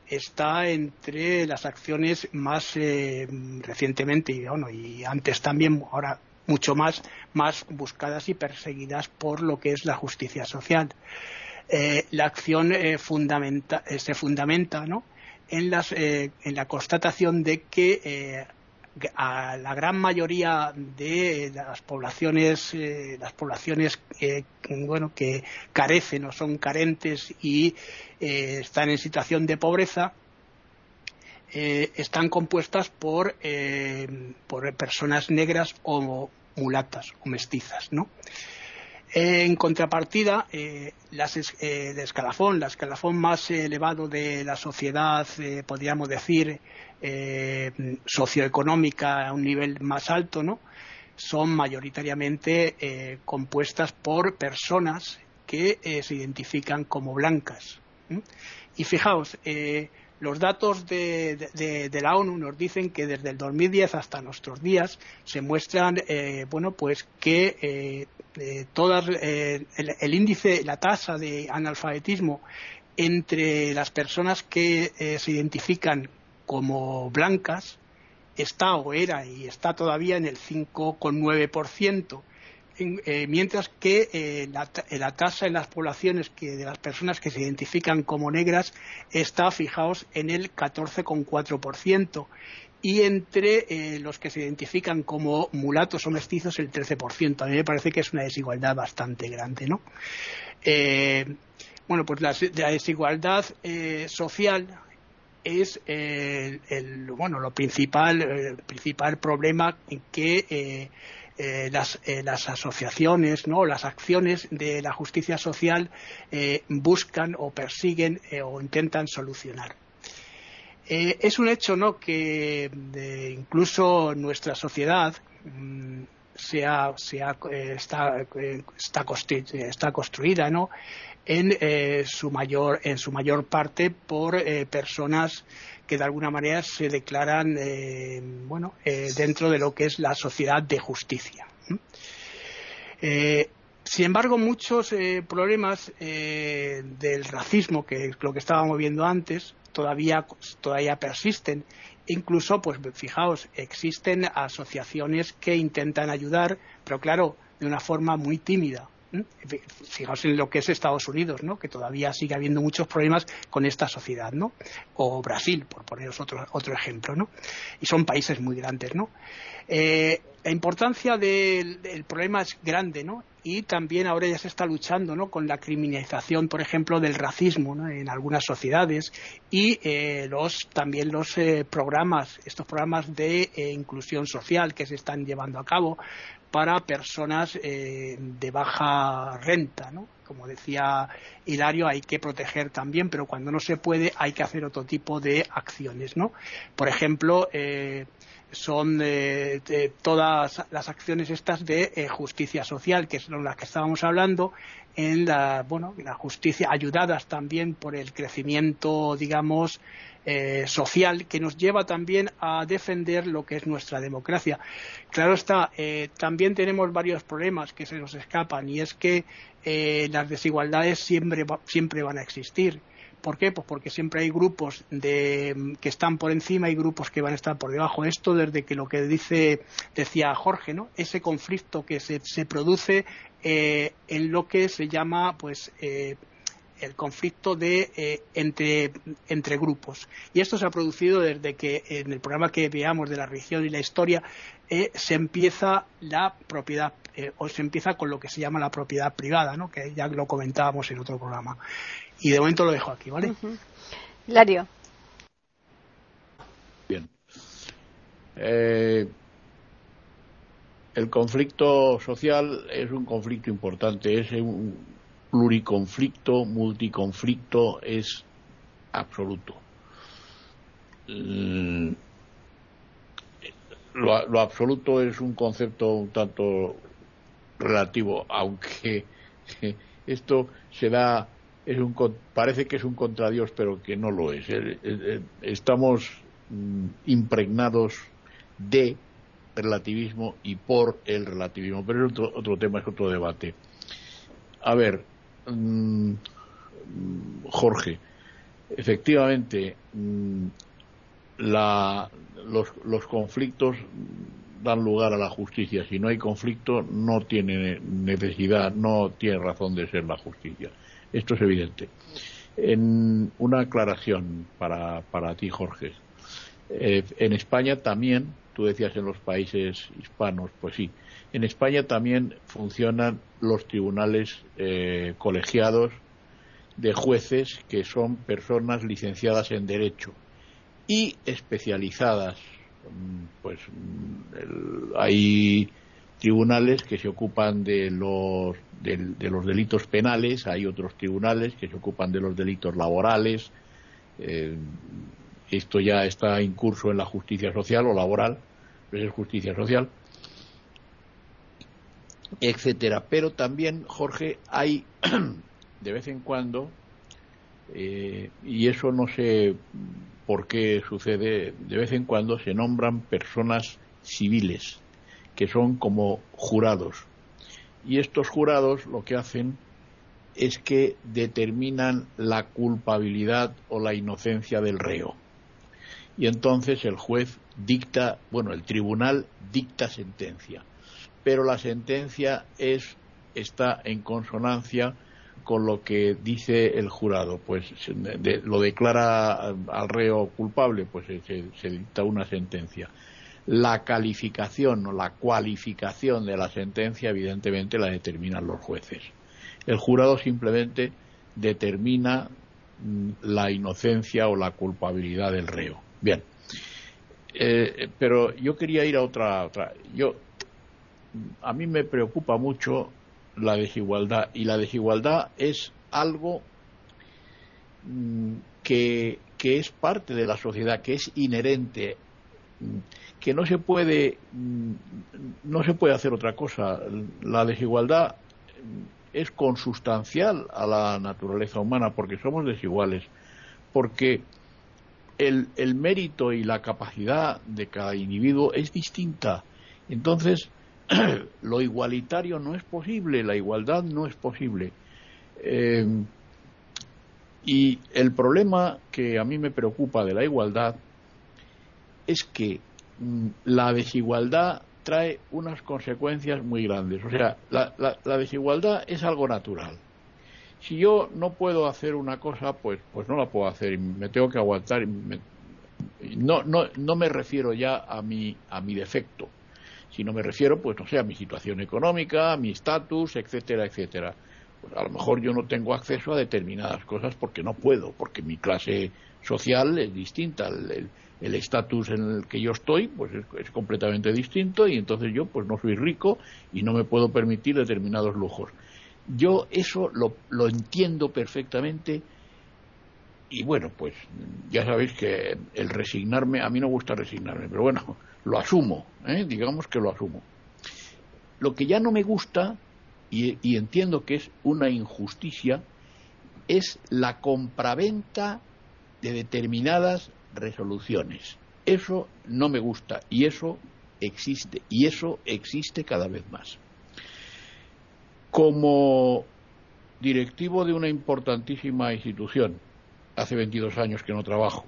está entre las acciones más eh, recientemente y, bueno, y antes también, ahora mucho más, más buscadas y perseguidas por lo que es la justicia social. Eh, la acción fundamenta, se fundamenta en, las, en la constatación de que a la gran mayoría de las poblaciones, eh, las poblaciones bueno, que carecen o son carentes y eh, están en situación de pobreza, eh, están compuestas por, por personas negras o mulatas o mestizas, ¿no? En contrapartida, las, el escalafón, el escalafón más elevado de la sociedad, podríamos decir, eh, socioeconómica a un nivel más alto, ¿no? son mayoritariamente eh, compuestas por personas que eh, se identifican como blancas. Y fijaos, los datos de, la ONU nos dicen que desde el 2010 hasta nuestros días se muestran, bueno, pues que todas, el, el, índice, la tasa de analfabetismo entre las personas que se identifican como blancas está o era y está todavía en el 5,9%, eh, mientras que eh, la, la, tasa en las poblaciones que, de las personas que se identifican como negras está, fijaos, en el 14,4% y entre eh, los que se identifican como mulatos o mestizos el 13%. A mí me parece que es una desigualdad bastante grande, ¿no? bueno, pues la, la desigualdad social es el, bueno lo principal el principal problema que eh, eh, las, eh, las, asociaciones no las acciones de la justicia social buscan o persiguen o intentan solucionar. Es un hecho no que incluso nuestra sociedad mm, sea, sea, está, está, está construida ¿no? En, eh, su mayor, en su mayor parte por eh, personas que de alguna manera se declaran eh, bueno, dentro de lo que es la sociedad de justicia. sin embargo, muchos problemas del racismo, que es lo que estábamos viendo antes, todavía, todavía persisten. Incluso, pues fijaos, existen asociaciones que intentan ayudar, pero claro, de una forma muy tímida Fijaos en lo que es Estados Unidos, ¿no? que todavía sigue habiendo muchos problemas con esta sociedad, ¿no? o Brasil, por poneros otro, otro ejemplo. ¿no? Y son países muy grandes. ¿no? Eh, la importancia del, problema es grande, ¿no? Y también ahora ya se está luchando, ¿no? Con la criminalización, por ejemplo, del racismo en algunas sociedades y eh, los también los eh, programas, estos programas de inclusión social que se están llevando a cabo para personas de baja renta, ¿no? Como decía Hilario, hay que proteger también, pero cuando no se puede hay que hacer otro tipo de acciones, ¿no? Por ejemplo, son eh, todas las acciones estas de eh, justicia social, que son las que estábamos hablando, en la, bueno, la justicia, ayudadas también por el crecimiento, digamos, eh, social, que nos lleva también a defender lo que es nuestra democracia. Claro está, también tenemos varios problemas que se nos escapan, y es que las desigualdades siempre, siempre van a existir ¿Por qué? Pues porque siempre hay grupos que están por encima y grupos que van a estar por debajo. Esto desde que lo que dice, decía Jorge, ¿no? Ese conflicto que se, produce eh, en lo que se llama, pues, eh, el conflicto de, eh, entre, entre, grupos. Y esto se ha producido desde que en el programa que veamos de la religión y la historia se empieza la propiedad o se empieza con lo que se llama la propiedad privada, ¿no? que ya lo comentábamos en otro programa. Y de momento lo dejo aquí, ¿vale? Lario. Bien. Eh, el conflicto social es un conflicto importante, es un pluriconflicto, multiconflicto, es absoluto. Mm, lo, absoluto es un concepto un tanto relativo, aunque (laughs) esto se da es un, parece que es un contradios, pero que no lo es. Eh, eh, eh, estamos mm, impregnados de relativismo y por el relativismo, pero es otro, tema, es otro debate. A ver, mm, Jorge, efectivamente, mm, los, los conflictos dan lugar a la justicia. Si no hay conflicto, no tiene necesidad, no tiene razón de ser la justicia. Esto es evidente. En una aclaración para, para ti, Jorge. Eh, en España también, tú decías en los países hispanos, pues sí, en España también funcionan los tribunales eh, colegiados de jueces que son personas licenciadas en Derecho y especializadas. Mm, pues mm, hay tribunales que se ocupan de los, de, los delitos penales, hay otros tribunales que se ocupan de los delitos laborales. Eh, esto ya está en curso en la justicia social o laboral, pero es justicia social, etcétera. Pero también, Jorge, hay (clears throat) de vez en cuando, eh, y eso no sé por qué sucede, de vez en cuando se nombran personas civiles que son como jurados. Y estos jurados lo que hacen es que determinan la culpabilidad o la inocencia del reo. Y entonces el juez dicta, bueno, el tribunal dicta sentencia, pero la sentencia es está en consonancia con lo que dice el jurado, pues lo declara al reo culpable, pues se dicta una sentencia la calificación o la cualificación de la sentencia, evidentemente, la determinan los jueces. El jurado simplemente determina mm, la inocencia o la culpabilidad del reo. Bien. Eh, pero yo quería ir a otra, otra. Yo, a mí me preocupa mucho la desigualdad y la desigualdad es algo mm, que, que es parte de la sociedad, que es inherente que no se puede mm, no se puede hacer otra cosa. La desigualdad es consustancial a la naturaleza humana porque somos desiguales porque el, el mérito y la capacidad de cada individuo es distinta. Entonces (clears throat) lo igualitario no es posible la igualdad no es posible eh, y el problema que a mí me preocupa de la igualdad es que mm, la desigualdad trae unas consecuencias muy grandes. O sea, la, la, desigualdad es algo natural. Si yo no puedo hacer una cosa, pues, pues no la puedo hacer y me tengo que aguantar. no, no, no me refiero ya a mi, a mi defecto, sino me refiero, pues, no sé, a mi situación económica, a mi estatus, etcétera, etcétera. Pues a lo mejor yo no tengo acceso a determinadas cosas porque no puedo, porque mi clase social es distinta. El, estatus en el que yo estoy pues es, completamente distinto y entonces yo pues no soy rico y no me puedo permitir determinados lujos. Yo eso lo, lo entiendo perfectamente y bueno, pues ya sabéis que el resignarme, a mí no gusta resignarme, pero bueno, lo asumo, ¿eh? digamos que lo asumo. Lo que ya no me gusta, y, y entiendo que es una injusticia, es la compraventa de determinadas resoluciones. Eso no me gusta y eso existe y eso existe cada vez más. Como directivo de una importantísima institución, hace 22 años que no trabajo,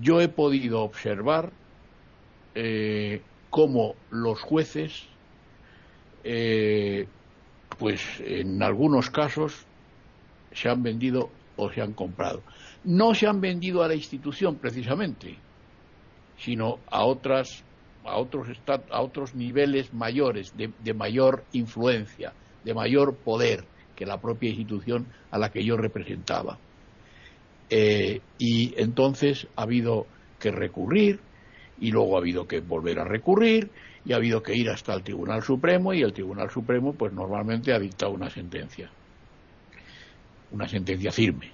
yo he podido observar eh, cómo los jueces, eh, pues en algunos casos, se han vendido o se han comprado no se han vendido a la institución precisamente, sino a otras a otros a otros niveles mayores de, mayor influencia, de mayor poder que la propia institución a la que yo representaba. Eh, y entonces ha habido que recurrir y luego ha habido que volver a recurrir y ha habido que ir hasta el Tribunal Supremo y el Tribunal Supremo pues normalmente ha dictado una sentencia, una sentencia firme.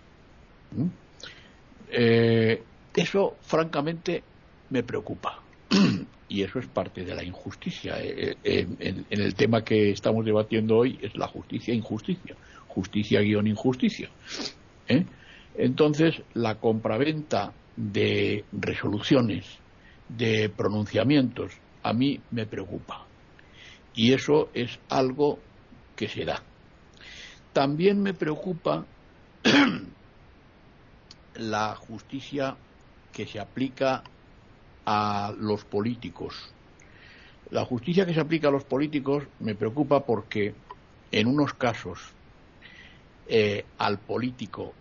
Eh, eso, francamente, me preocupa. (clears throat) y eso es parte de la injusticia. Eh, eh, en, el tema que estamos debatiendo hoy es la justicia injusticia. Justicia guion injusticia. Entonces, la compraventa de resoluciones, de pronunciamientos, a mí me preocupa. Y eso es algo que se da. También me preocupa (clears throat) la justicia que se aplica a los políticos. La justicia que se aplica a los políticos me preocupa porque en unos casos eh, al político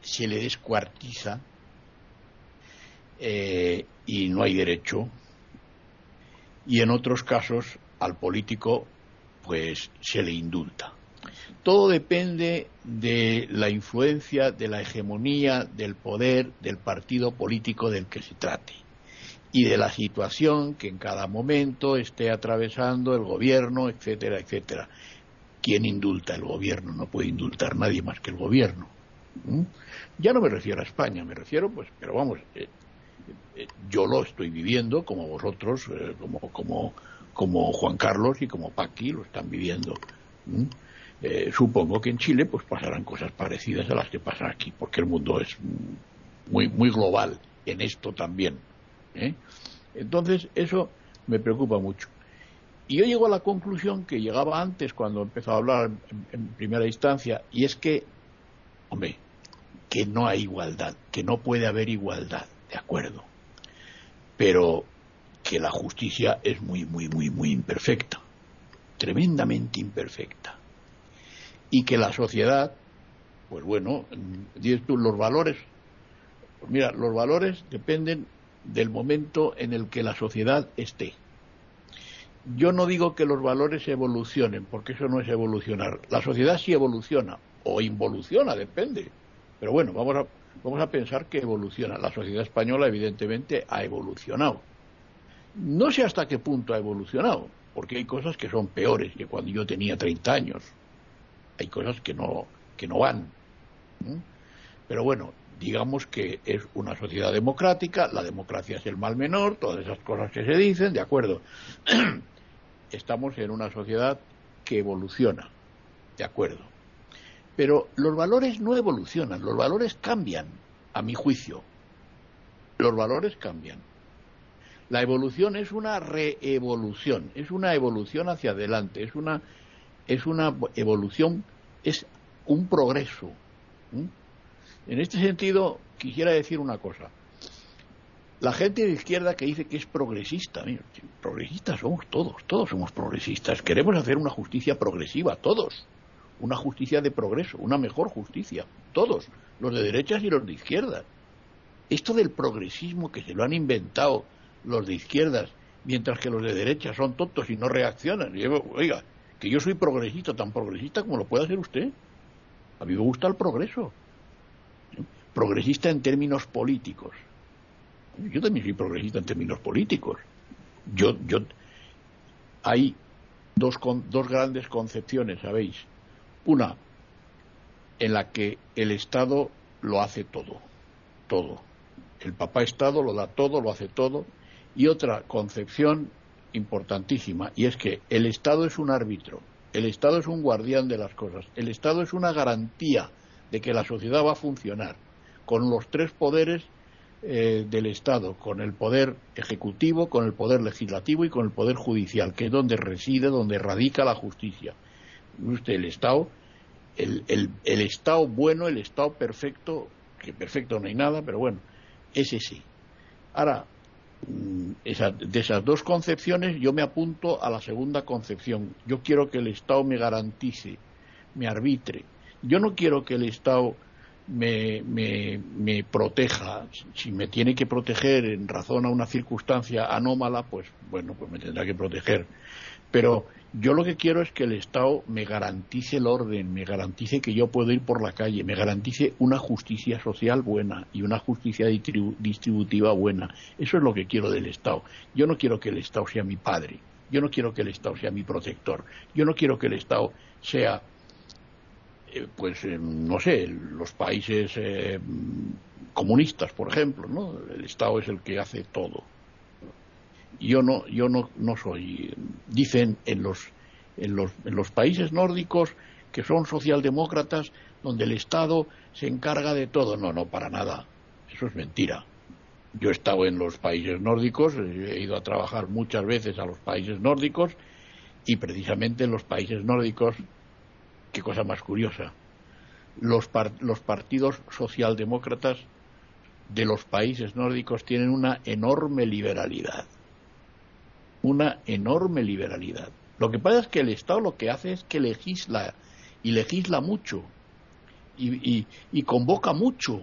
se le descuartiza eh, y no hay derecho y en otros casos al político pues se le indulta. Todo depende de la influencia, de la hegemonía, del poder del partido político del que se trate y de la situación que en cada momento esté atravesando el gobierno, etcétera, etcétera. ¿Quién indulta? El gobierno. No puede indultar nadie más que el gobierno. Ya no me refiero a España, me refiero, pues, pero vamos, eh, yo lo estoy viviendo como vosotros, eh, como, como, como Juan Carlos y como Paqui lo están viviendo. Eh, supongo que en Chile pues pasarán cosas parecidas a las que pasan aquí, porque el mundo es muy, muy global en esto también. ¿eh? Entonces, eso me preocupa mucho. Y yo llego a la conclusión que llegaba antes cuando empezó a hablar en, primera instancia, y es que, hombre, que no hay igualdad, que no puede haber igualdad, de acuerdo, pero que la justicia es muy, muy, muy, muy imperfecta, tremendamente imperfecta y que la sociedad, pues bueno, dices tú, los valores, pues mira, los valores dependen del momento en el que la sociedad esté. Yo no digo que los valores evolucionen, porque eso no es evolucionar. La sociedad sí evoluciona, o involuciona, depende. Pero bueno, vamos a, vamos a pensar que evoluciona. La sociedad española, evidentemente, ha evolucionado. No sé hasta qué punto ha evolucionado, porque hay cosas que son peores que cuando yo tenía 30 años hay cosas que no, que no van. Pero bueno, digamos que es una sociedad democrática, la democracia es el mal menor, todas esas cosas que se dicen, de acuerdo. (clears throat) Estamos en una sociedad que evoluciona, de acuerdo. Pero los valores no evolucionan, los valores cambian, a mi juicio. Los valores cambian. La evolución es una reevolución, es una evolución hacia adelante, es una es una evolución, es un progreso. En este sentido, quisiera decir una cosa. la gente de izquierda que dice que es progresista, progresistas somos todos, todos somos progresistas. Queremos hacer una justicia progresiva, todos. Una justicia de progreso, una mejor justicia, todos, los de derechas y los de izquierdas. Esto del progresismo que se lo han inventado los de izquierdas, mientras que los de derecha son tontos y no reaccionan. oiga, que yo soy progresista, tan progresista como lo pueda ser usted. A mí me gusta el progreso. Progresista en términos políticos yo también soy progresista en términos políticos. Yo, yo, hay dos, dos grandes concepciones, ¿sabéis? Una, en la que el Estado lo hace todo, todo. El papá Estado lo da todo, lo hace todo. Y otra concepción importantísima, y es que el Estado es un árbitro, el Estado es un guardián de las cosas, el Estado es una garantía de que la sociedad va a funcionar, con los tres poderes eh, del Estado, con el poder ejecutivo, con el poder legislativo y con el poder judicial, que es donde reside, donde radica la justicia. Usted, el Estado, el, el, Estado bueno, el Estado perfecto, que perfecto no hay nada, pero bueno, ese sí. Ahora, mm, de esas dos concepciones yo me apunto a la segunda concepción. Yo quiero que el Estado me garantice, me arbitre. Yo no quiero que el Estado me, me, proteja, si me tiene que proteger en razón a una circunstancia anómala, pues bueno, pues me tendrá que proteger. Pero yo lo que quiero es que el Estado me garantice el orden, me garantice que yo puedo ir por la calle, me garantice una justicia social buena y una justicia distributiva buena. Eso es lo que quiero del Estado. Yo no quiero que el Estado sea mi padre, yo no quiero que el Estado sea mi protector, yo no quiero que el Estado sea eh, pues eh, no sé, los países eh, comunistas, por ejemplo, ¿no? El Estado es el que hace todo. Yo no, yo no, no soy. Dicen en los, en los, en los países nórdicos que son socialdemócratas, donde el Estado se encarga de todo. No, no, para nada. Eso es mentira. Yo he estado en los países nórdicos, he ido a trabajar muchas veces a los países nórdicos y precisamente en los países nórdicos qué cosa más curiosa. Los, los partidos socialdemócratas de los países nórdicos tienen una enorme liberalidad. Una enorme liberalidad. Lo que pasa es que el Estado lo que hace es que legisla y legisla mucho y, convoca mucho.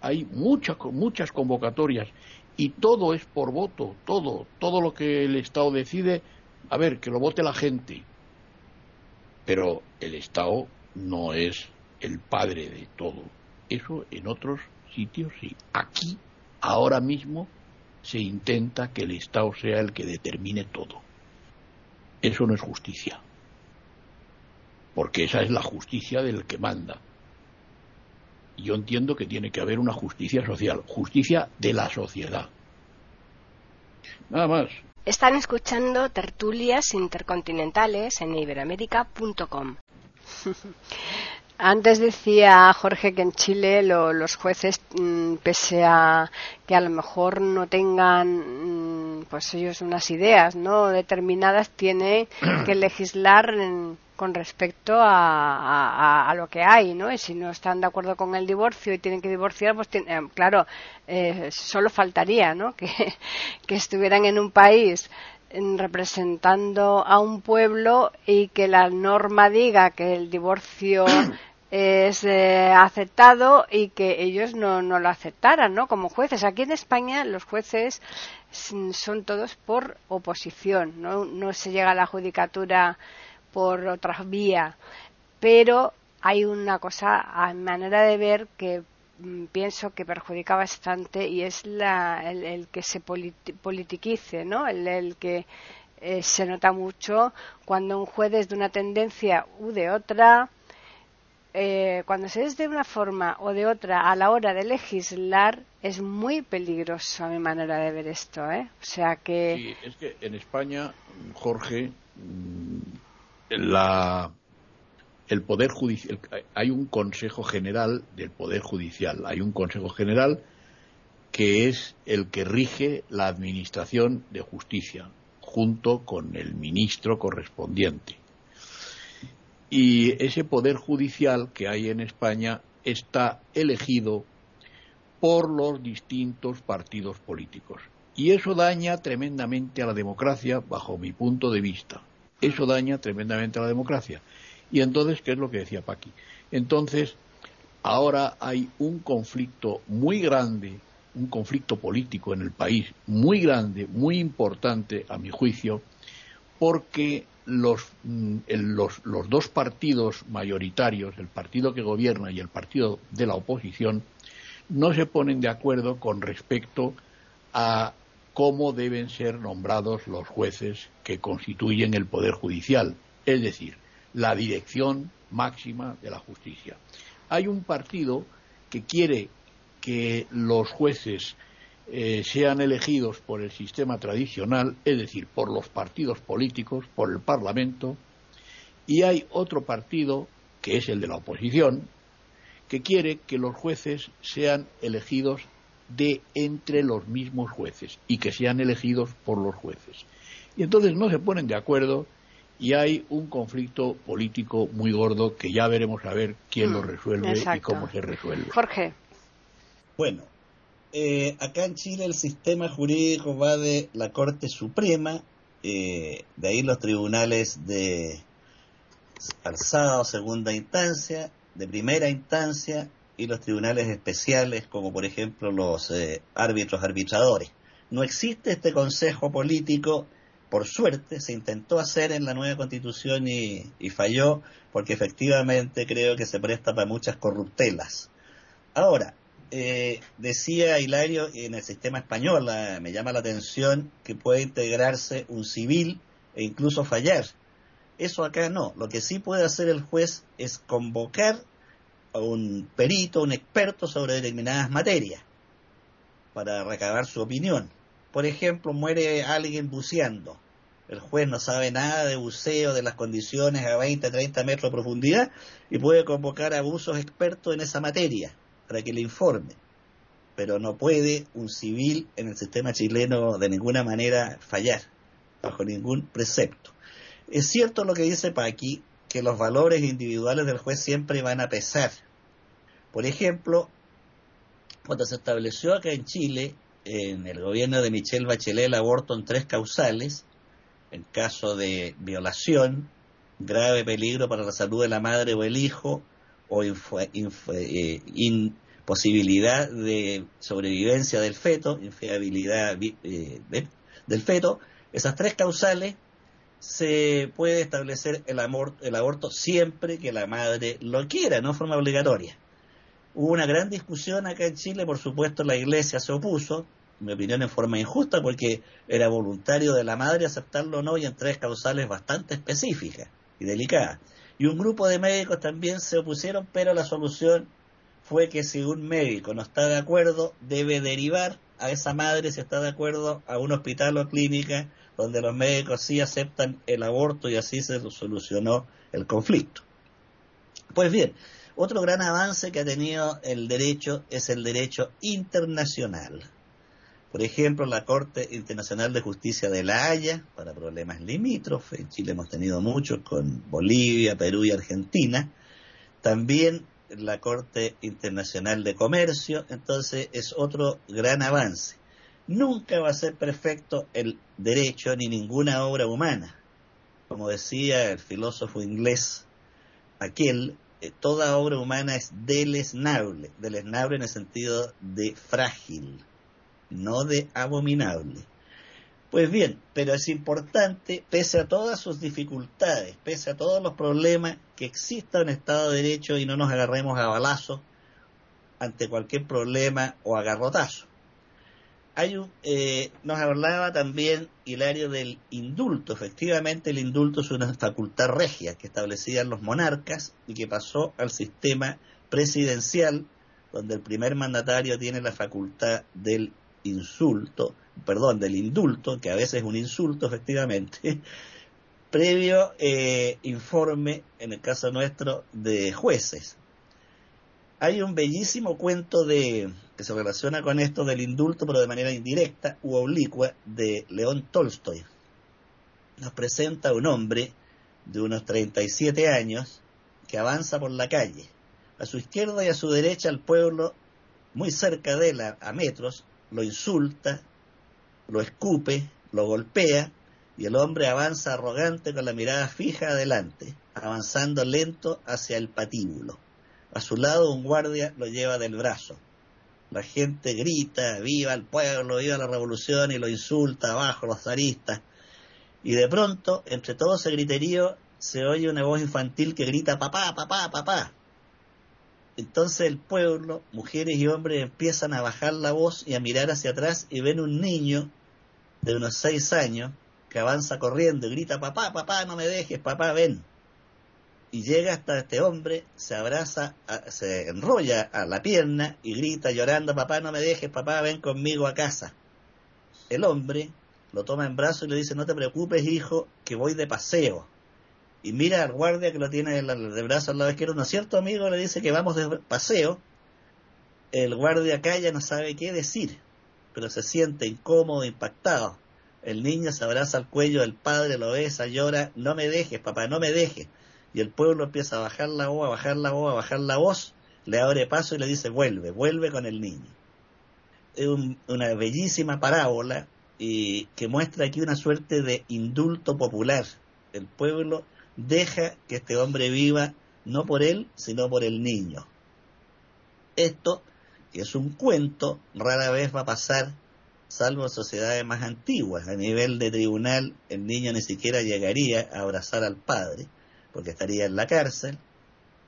Hay muchas muchas convocatorias y todo es por voto, todo, todo lo que el Estado decide, a ver, que lo vote la gente. Pero el Estado no es el padre de todo. Eso en otros sitios sí. Aquí, ahora mismo, se intenta que el Estado sea el que determine todo. Eso no es justicia. Porque esa es la justicia del que manda. Yo entiendo que tiene que haber una justicia social, justicia de la sociedad. Nada más. Están escuchando tertulias intercontinentales en iberamérica.com. (laughs) Antes decía Jorge que en Chile los jueces, mm, pese a que a lo mejor no tengan, mm, pues ellos unas ideas no determinadas, tienen (clears throat) que legislar con respecto a, lo que hay, ¿no? Y si no están de acuerdo con el divorcio y tienen que divorciar, pues eh, claro, eh, solo faltaría, ¿no? (laughs) Que, que estuvieran en un país representando a un pueblo y que la norma diga que el divorcio (clears throat) es eh, aceptado y que ellos no, no lo aceptaran, ¿no? Como jueces. Aquí en España los jueces son todos por oposición, ¿no? No se llega a la judicatura por otra vía, pero hay una cosa a manera de ver que mm, pienso que perjudica bastante y es la, el, que se politiquice, ¿no? El, que eh, se nota mucho cuando un juez es de una tendencia u de otra, eh, cuando se es de una forma o de otra a la hora de legislar es muy peligroso a mi manera de ver esto, ¿eh? O sea que... Sí, es que en España, Jorge, mm, la, el Poder Judicial, hay un Consejo General del Poder Judicial, hay un Consejo General que es el que rige la Administración de Justicia, junto con el ministro correspondiente. Y ese Poder Judicial que hay en España está elegido por los distintos partidos políticos. Y eso daña tremendamente a la democracia, bajo mi punto de vista. Eso daña tremendamente a la democracia. Y entonces, ¿qué es lo que decía Paqui? Entonces, ahora hay un conflicto muy grande, un conflicto político en el país muy grande, muy importante, a mi juicio, porque los, mm, los, los dos partidos mayoritarios, el partido que gobierna y el partido de la oposición, no se ponen de acuerdo con respecto a cómo deben ser nombrados los jueces que constituyen el Poder Judicial, es decir, la dirección máxima de la justicia. Hay un partido que quiere que los jueces eh, sean elegidos por el sistema tradicional, es decir, por los partidos políticos, por el Parlamento, y hay otro partido, que es el de la oposición, que quiere que los jueces sean elegidos de entre los mismos jueces y que sean elegidos por los jueces. Y entonces no se ponen de acuerdo y hay un conflicto político muy gordo que ya veremos a ver quién lo mm, resuelve y cómo se resuelve. Jorge. Bueno, eh, acá en Chile el sistema jurídico va de la Corte Suprema, eh, de ahí los tribunales de alzada o segunda instancia, de primera instancia y los tribunales especiales como por ejemplo los eh, árbitros arbitradores. No existe este consejo político por suerte se intentó hacer en la nueva constitución y, falló porque efectivamente creo que se presta para muchas corruptelas. Ahora, eh, decía Hilario, en el sistema español me llama la atención que puede integrarse un civil e incluso fallar. Eso acá no. Lo que sí puede hacer el juez es convocar a un perito, un experto sobre determinadas materias para recabar su opinión por ejemplo, muere alguien buceando. El juez no sabe nada de buceo, de las condiciones a 20, 30 metros de profundidad y puede convocar a abusos expertos en esa materia para que le informe. Pero no puede un civil en el sistema chileno de ninguna manera fallar, bajo ningún precepto. Es cierto lo que dice Paqui, que los valores individuales del juez siempre van a pesar. Por ejemplo, cuando se estableció acá en Chile en el gobierno de Michelle Bachelet el aborto en tres causales, en caso de violación, grave peligro para la salud de la madre o el hijo, o eh, imposibilidad de sobrevivencia del feto, infiabilidad eh, del feto, esas tres causales se puede establecer el, el aborto siempre que la madre lo quiera, no forma obligatoria. Hubo una gran discusión acá en Chile, por supuesto la iglesia se opuso, en mi opinión en forma injusta, porque era voluntario de la madre aceptarlo o no y en tres causales bastante específicas y delicadas. Y un grupo de médicos también se opusieron, pero la solución fue que si un médico no está de acuerdo, debe derivar a esa madre, si está de acuerdo, a un hospital o clínica donde los médicos sí aceptan el aborto y así se solucionó el conflicto. Pues bien, otro gran avance que ha tenido el derecho es el derecho internacional. Por ejemplo, la Corte Internacional de Justicia de La Haya, para problemas limítrofes, en Chile hemos tenido muchos con Bolivia, Perú y Argentina. También la Corte Internacional de Comercio, entonces es otro gran avance. Nunca va a ser perfecto el derecho ni ninguna obra humana. Como decía el filósofo inglés aquel, eh, toda obra humana es deleznable, deleznable en el sentido de frágil, no de abominable. Pues bien, pero es importante, pese a todas sus dificultades, pese a todos los problemas, que exista un Estado de Derecho y no nos agarremos a balazo ante cualquier problema o agarrotazo. Hay eh, nos hablaba también Hilario del indulto. Efectivamente, el indulto es una facultad regia que establecían los monarcas y que pasó al sistema presidencial, donde el primer mandatario tiene la facultad del insulto, perdón, del indulto, que a veces es un insulto (laughs) efectivamente, previo eh, informe, en el caso nuestro, de jueces. Hay un bellísimo cuento de que se relaciona con esto del indulto, pero de manera indirecta u oblicua, de León Tolstoy. Nos presenta un hombre de unos 37 años que avanza por la calle. A su izquierda y a su derecha el pueblo muy cerca de él, a metros, lo insulta, lo escupe, lo golpea, y el hombre avanza arrogante con la mirada fija adelante, avanzando lento hacia el patíbulo. A su lado un guardia lo lleva del brazo. La gente grita, viva el pueblo, viva la revolución, y lo insulta abajo los zaristas. Y de pronto, entre todo ese griterío, se oye una voz infantil que grita papá, papá, papá. Entonces el pueblo, mujeres y hombres, empiezan a bajar la voz y a mirar hacia atrás y ven un niño de unos seis años que avanza corriendo y grita, papá, papá, no me dejes, papá, ven. Y llega hasta este hombre, se abraza, se enrolla a la pierna y grita llorando, papá, no me dejes, papá, ven conmigo a casa. El hombre lo toma en brazos y le dice, no te preocupes, hijo, que voy de paseo. Y mira al guardia que lo tiene de, brazo al lado izquierdo, ¿no es cierto, amigo? Le dice que vamos de paseo. El guardia calla, no sabe qué decir, pero se siente incómodo, impactado el niño se abraza al cuello del padre, lo besa, llora, no me dejes, papá, no me dejes. Y el pueblo empieza a bajar la voz, a bajar la voz, a bajar la voz, le abre paso y le dice, vuelve, vuelve con el niño. Es una bellísima parábola y que muestra aquí una suerte de indulto popular. El pueblo deja que este hombre viva no por él, sino por el niño. Esto, que es un cuento, rara vez va a pasar salvo sociedades más antiguas. A nivel de tribunal, el niño ni siquiera llegaría a abrazar al padre, porque estaría en la cárcel,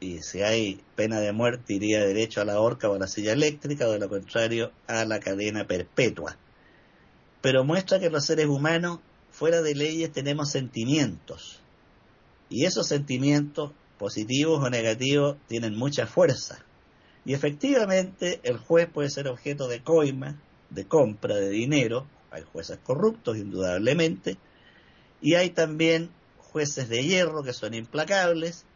y si hay pena de muerte iría derecho a la horca o a la silla eléctrica, o de lo contrario a la cadena perpetua. Pero muestra que los seres humanos, fuera de leyes, tenemos sentimientos. Y esos sentimientos, positivos o negativos, tienen mucha fuerza. Y efectivamente el juez puede ser objeto de coima, de compra de dinero, hay jueces corruptos indudablemente, y hay también jueces de hierro que son implacables,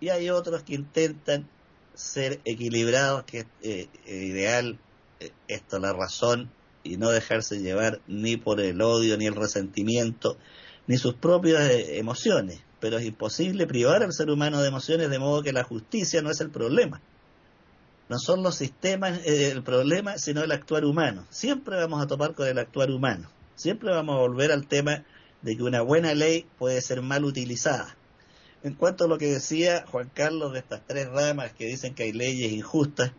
y hay otros que intentan ser equilibrados, que es eh, ideal eh, esto la razón, y no dejarse llevar ni por el odio, ni el resentimiento, ni sus propias eh, emociones. Pero es imposible privar al ser humano de emociones de modo que la justicia no es el problema no son los sistemas eh, el problema, sino el actuar humano. Siempre vamos a topar con el actuar humano. Siempre vamos a volver al tema de que una buena ley puede ser mal utilizada. En cuanto a lo que decía Juan Carlos de estas tres ramas que dicen que hay leyes injustas,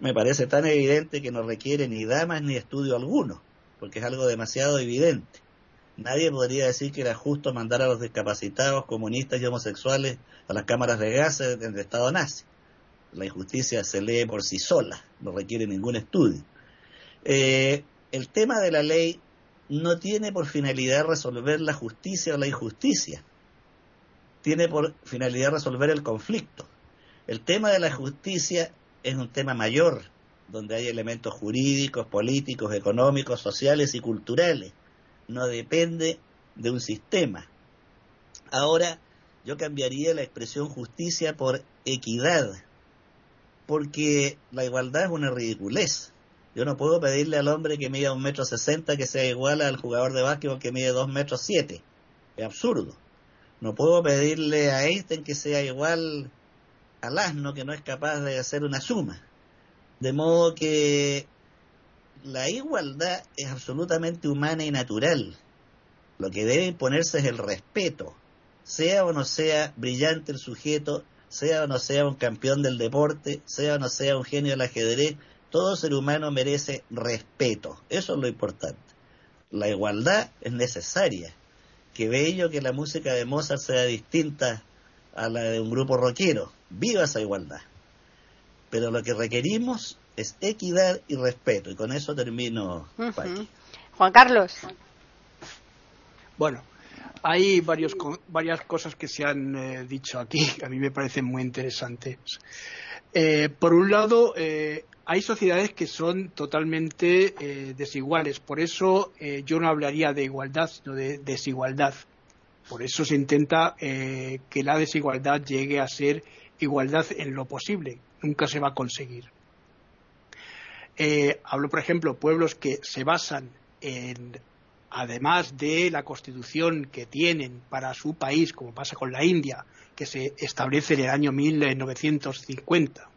me parece tan evidente que no requiere ni damas ni estudio alguno, porque es algo demasiado evidente. Nadie podría decir que era justo mandar a los discapacitados, comunistas y homosexuales a las cámaras de gases del Estado nazi la injusticia se lee por sí sola, no requiere ningún estudio. Eh, el tema de la ley no tiene por finalidad resolver la justicia o la injusticia, tiene por finalidad resolver el conflicto. El tema de la justicia es un tema mayor, donde hay elementos jurídicos, políticos, económicos, sociales y culturales. No depende de un sistema. Ahora, yo cambiaría la expresión justicia por equidad, porque la igualdad es una ridiculez. Yo no puedo pedirle al hombre que mida un metro sesenta que sea igual al jugador de básquetbol que mide dos metros siete. Es absurdo. No puedo pedirle a Einstein que sea igual al asno que no es capaz de hacer una suma. De modo que la igualdad es absolutamente humana y natural. Lo que debe imponerse es el respeto. Sea o no sea brillante el sujeto, sea o no sea un campeón del deporte, sea o no sea un genio del ajedrez, todo ser humano merece respeto. Eso es lo importante. La igualdad es necesaria. Qué bello que la música de Mozart sea distinta a la de un grupo rockero. Viva esa igualdad. Pero lo que requerimos es equidad y respeto. Y con eso termino. Juan Carlos. Bueno, hay varios, varias cosas que se han eh, dicho aquí que a mí me parecen muy interesantes. Eh, por un lado, eh, hay sociedades que son totalmente desiguales. Por eso yo no hablaría de igualdad, sino de desigualdad. Por eso se intenta que la desigualdad llegue a ser igualdad en lo posible. Nunca se va a conseguir. Hablo, por ejemplo, pueblos que se basan en además de la constitución que tienen para su país, como pasa con la India, que se establece en el año 1950,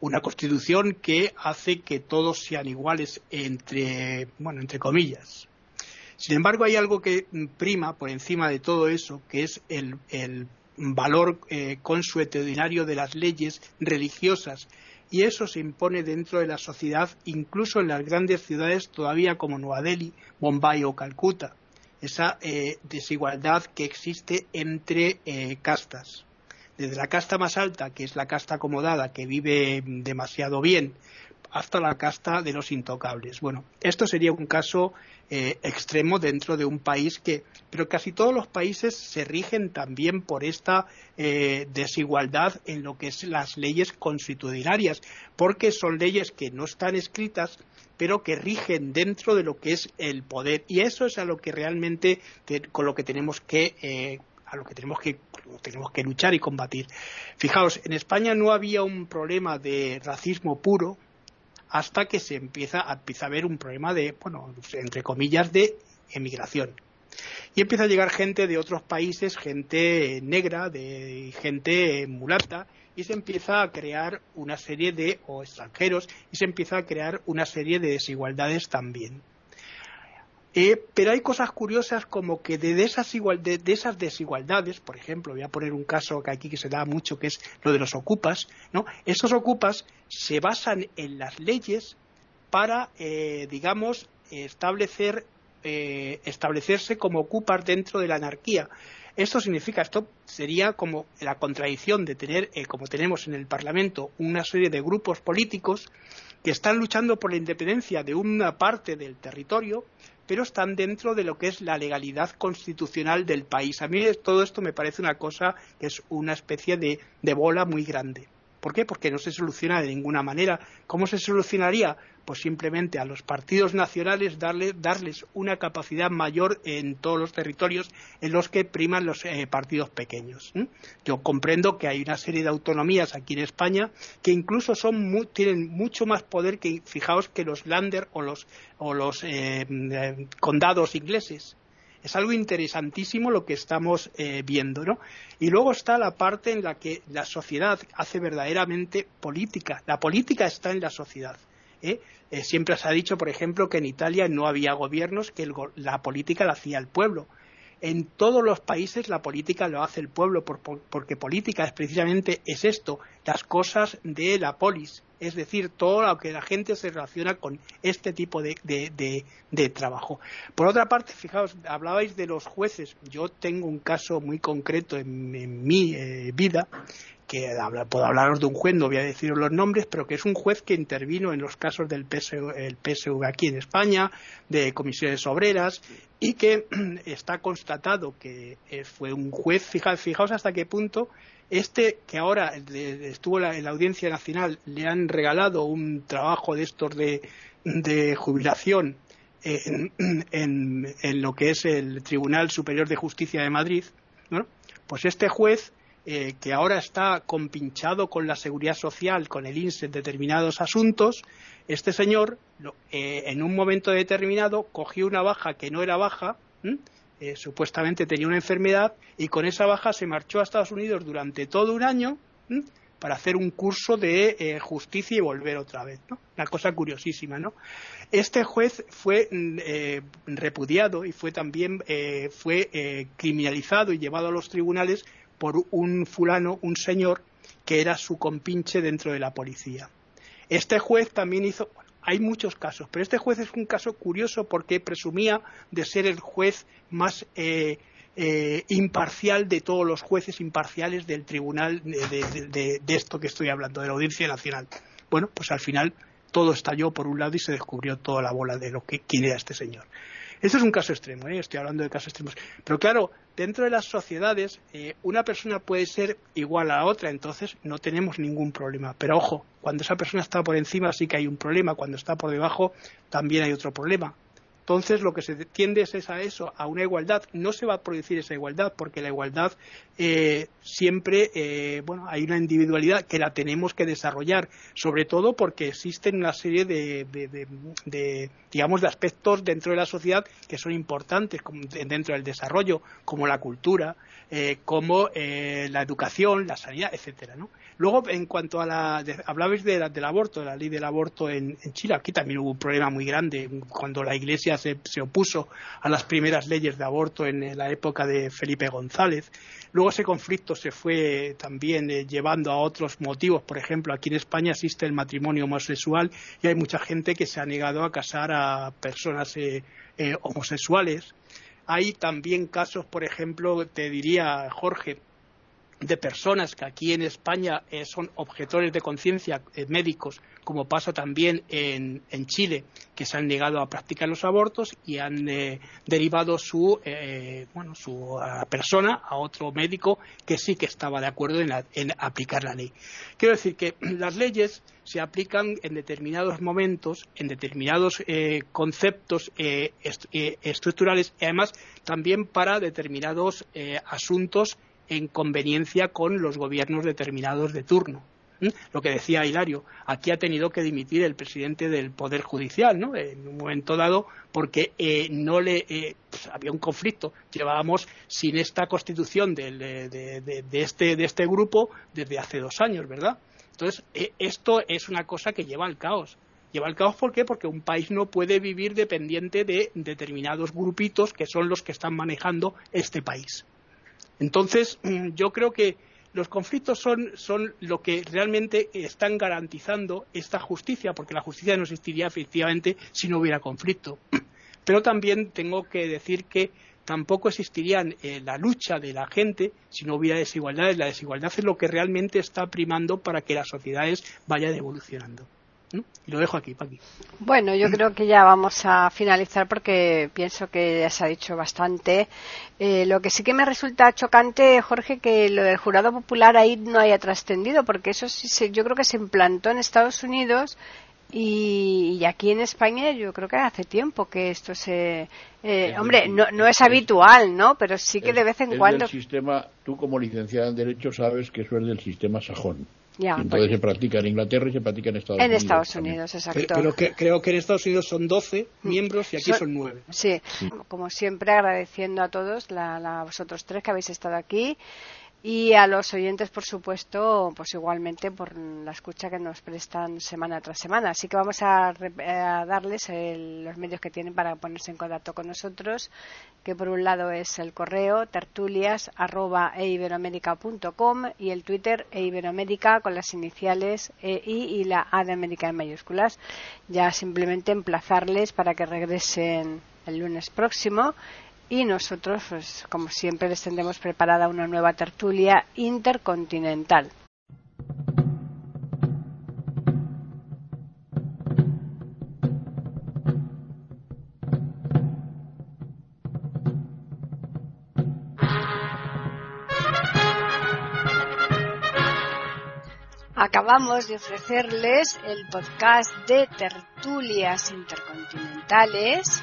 una constitución que hace que todos sean iguales entre, bueno, entre comillas. Sin embargo, hay algo que prima por encima de todo eso, que es el, valor eh, consuetudinario de las leyes religiosas. Y eso se impone dentro de la sociedad, incluso en las grandes ciudades todavía como Nueva Delhi, Bombay o Calcuta. Esa eh, desigualdad que existe entre eh, castas desde la casta más alta, que es la casta acomodada, que vive demasiado bien, hasta la casta de los intocables. Bueno, esto sería un caso eh, extremo dentro de un país que, pero casi todos los países se rigen también por esta eh, desigualdad en lo que es las leyes constitucionarias, porque son leyes que no están escritas, pero que rigen dentro de lo que es el poder. Y eso es a lo que realmente con lo que tenemos que eh, a lo que tenemos que tenemos que luchar y combatir. Fijaos, en España no había un problema de racismo puro hasta que se empieza a, empieza a ver un problema de, bueno, entre comillas, de emigración. Y empieza a llegar gente de otros países, gente negra, de gente mulata, y se empieza a crear una serie de, o extranjeros, y se empieza a crear una serie de desigualdades también. Eh, pero hay cosas curiosas como que de esas, de, esas desigualdades, por ejemplo, voy a poner un caso que aquí que se da mucho, que es lo de los ocupas, ¿no? Esos ocupas se basan en las leyes para, eh, digamos, establecer, eh, establecerse como ocupas dentro de la anarquía. Esto significa, esto sería como la contradicción de tener, como tenemos en el Parlamento, una serie de grupos políticos que están luchando por la independencia de una parte del territorio, pero están dentro de lo que es la legalidad constitucional del país. A mí todo esto me parece una cosa que es una especie de, de bola muy grande. ¿Por qué? Porque no se soluciona de ninguna manera. ¿Cómo se solucionaría? Pues simplemente a los partidos nacionales darles una capacidad mayor en todos los territorios en los que priman los eh, partidos pequeños. Yo comprendo que hay una serie de autonomías aquí en España que incluso son tienen mucho más poder que, fijaos, que los Lander o los, eh, eh, condados ingleses es algo interesantísimo lo que estamos eh, viendo, ¿no? Y luego está la parte en la que la sociedad hace verdaderamente política. La política está en la sociedad. ¿Eh? Eh, siempre se ha dicho, por ejemplo, que en Italia no había gobiernos, que la política la hacía el pueblo. En todos los países la política lo hace el pueblo, porque política es precisamente es esto, las cosas de la polis, es decir, todo lo que la gente se relaciona con este tipo de, trabajo. Por otra parte, fijaos, hablabais de los jueces. Yo tengo un caso muy concreto en, mi eh, vida que puedo hablaros de un juez, no voy a deciros los nombres, pero que es un juez que intervino en los casos del PSV, aquí en España, de comisiones obreras, y que (clears throat) está constatado que eh, fue un juez, fijaos, hasta qué punto este que ahora estuvo en la Audiencia Nacional le han regalado un trabajo de estos de, jubilación (clears throat) en, en, lo que es el Tribunal Superior de Justicia de Madrid, pues este juez eh, que ahora está compinchado con la seguridad social, con el INSE en determinados asuntos, este señor, eh, en un momento determinado, cogió una baja que no era baja, eh, supuestamente tenía una enfermedad, y con esa baja se marchó a Estados Unidos durante todo un año para hacer un curso de justicia y volver otra vez. ¿no? Una cosa curiosísima. ¿no? Este juez fue mm, repudiado y fue también fue criminalizado y llevado a los tribunales por un fulano, un señor, que era su compinche dentro de la policía. Este juez también hizo, hay muchos casos, pero este juez es un caso curioso porque presumía de ser el juez más eh, eh, imparcial de todos los jueces imparciales del tribunal de, esto que estoy hablando, de la Audiencia Nacional. Bueno, pues al final todo estalló por un lado y se descubrió toda la bola de lo que quién era este señor. Este es un caso extremo, ¿eh? estoy hablando de casos extremos. Pero claro, dentro de las sociedades, eh, una persona puede ser igual a otra, entonces no tenemos ningún problema. Pero ojo, cuando esa persona está por encima sí que hay un problema, cuando está por debajo también hay otro problema. Entonces, lo que se tiende es a eso, a una igualdad. No se va a producir esa igualdad, porque la igualdad eh, siempre, eh, bueno, hay una individualidad que la tenemos que desarrollar, sobre todo porque existen una serie de, digamos, de aspectos dentro de la sociedad que son importantes como dentro del desarrollo, como la cultura, eh, como la educación, la sanidad, etcétera, ¿no? Luego, en cuanto a la. hablabais de del aborto, de la ley del aborto en, Chile. Aquí también hubo un problema muy grande cuando la Iglesia se, opuso a las primeras leyes de aborto en la época de Felipe González. Luego ese conflicto se fue también eh, llevando a otros motivos. Por ejemplo, aquí en España existe el matrimonio homosexual y hay mucha gente que se ha negado a casar a personas eh, eh, homosexuales. Hay también casos, por ejemplo, te diría, Jorge, de personas que aquí en España eh, son objetores de conciencia eh, médicos, como pasa también en, Chile, que se han negado a practicar los abortos y han eh, derivado su, bueno, su persona a otro médico que sí que estaba de acuerdo en, en, aplicar la ley. Quiero decir que (clears throat) las leyes se aplican en determinados momentos, en determinados conceptos estructurales y además también para determinados asuntos en conveniencia con los gobiernos determinados de turno. Lo que decía Hilario, aquí ha tenido que dimitir el presidente del Poder Judicial, ¿no? En un momento dado, porque eh, no le eh, pues, había un conflicto. Llevábamos sin esta constitución de, este, de este grupo desde hace dos años, ¿verdad? Entonces, eh, esto es una cosa que lleva al caos. Lleva al caos, ¿por qué? Porque un país no puede vivir dependiente de determinados grupitos que son los que están manejando este país. Entonces, (clears throat) yo creo que los conflictos son, lo que realmente están garantizando esta justicia, porque la justicia no existiría efectivamente si no hubiera conflicto. (clears throat) Pero también tengo que decir que tampoco existiría eh, la lucha de la gente si no hubiera desigualdades. La desigualdad es lo que realmente está primando para que las sociedades vayan evolucionando. Y lo dejo aquí, Paqui. Bueno, yo creo que ya vamos a finalizar porque pienso que ya se ha dicho bastante. Eh, lo que sí que me resulta chocante, Jorge, que lo del jurado popular ahí no haya trascendido, porque eso sí se, yo creo que se implantó en Estados Unidos y, aquí en España yo creo que hace tiempo que esto se eh, hombre no, no es, habitual no pero sí que de vez en cuando el sistema tú como licenciada en derecho sabes que eso es del sistema sajón entonces se practica en Inglaterra y se practica en Estados Unidos. En Estados Unidos, exacto. Pero, creo que en Estados Unidos son 12 mm. miembros y aquí son, 9. Sí. como siempre agradeciendo a todos, la, la, vosotros tres que habéis estado aquí y a los oyentes, por supuesto, pues igualmente por la escucha que nos prestan semana tras semana. Así que vamos a, darles los medios que tienen para ponerse en contacto con nosotros, que por un lado es el correo tertulias@eiberoamerica.com y el Twitter eiberoamerica con las iniciales EI y la A de América en mayúsculas. Ya simplemente emplazarles para que regresen el lunes próximo y nosotros, pues, como siempre, les tendremos preparada una nueva tertulia intercontinental. Acabamos de ofrecerles el podcast de tertulias intercontinentales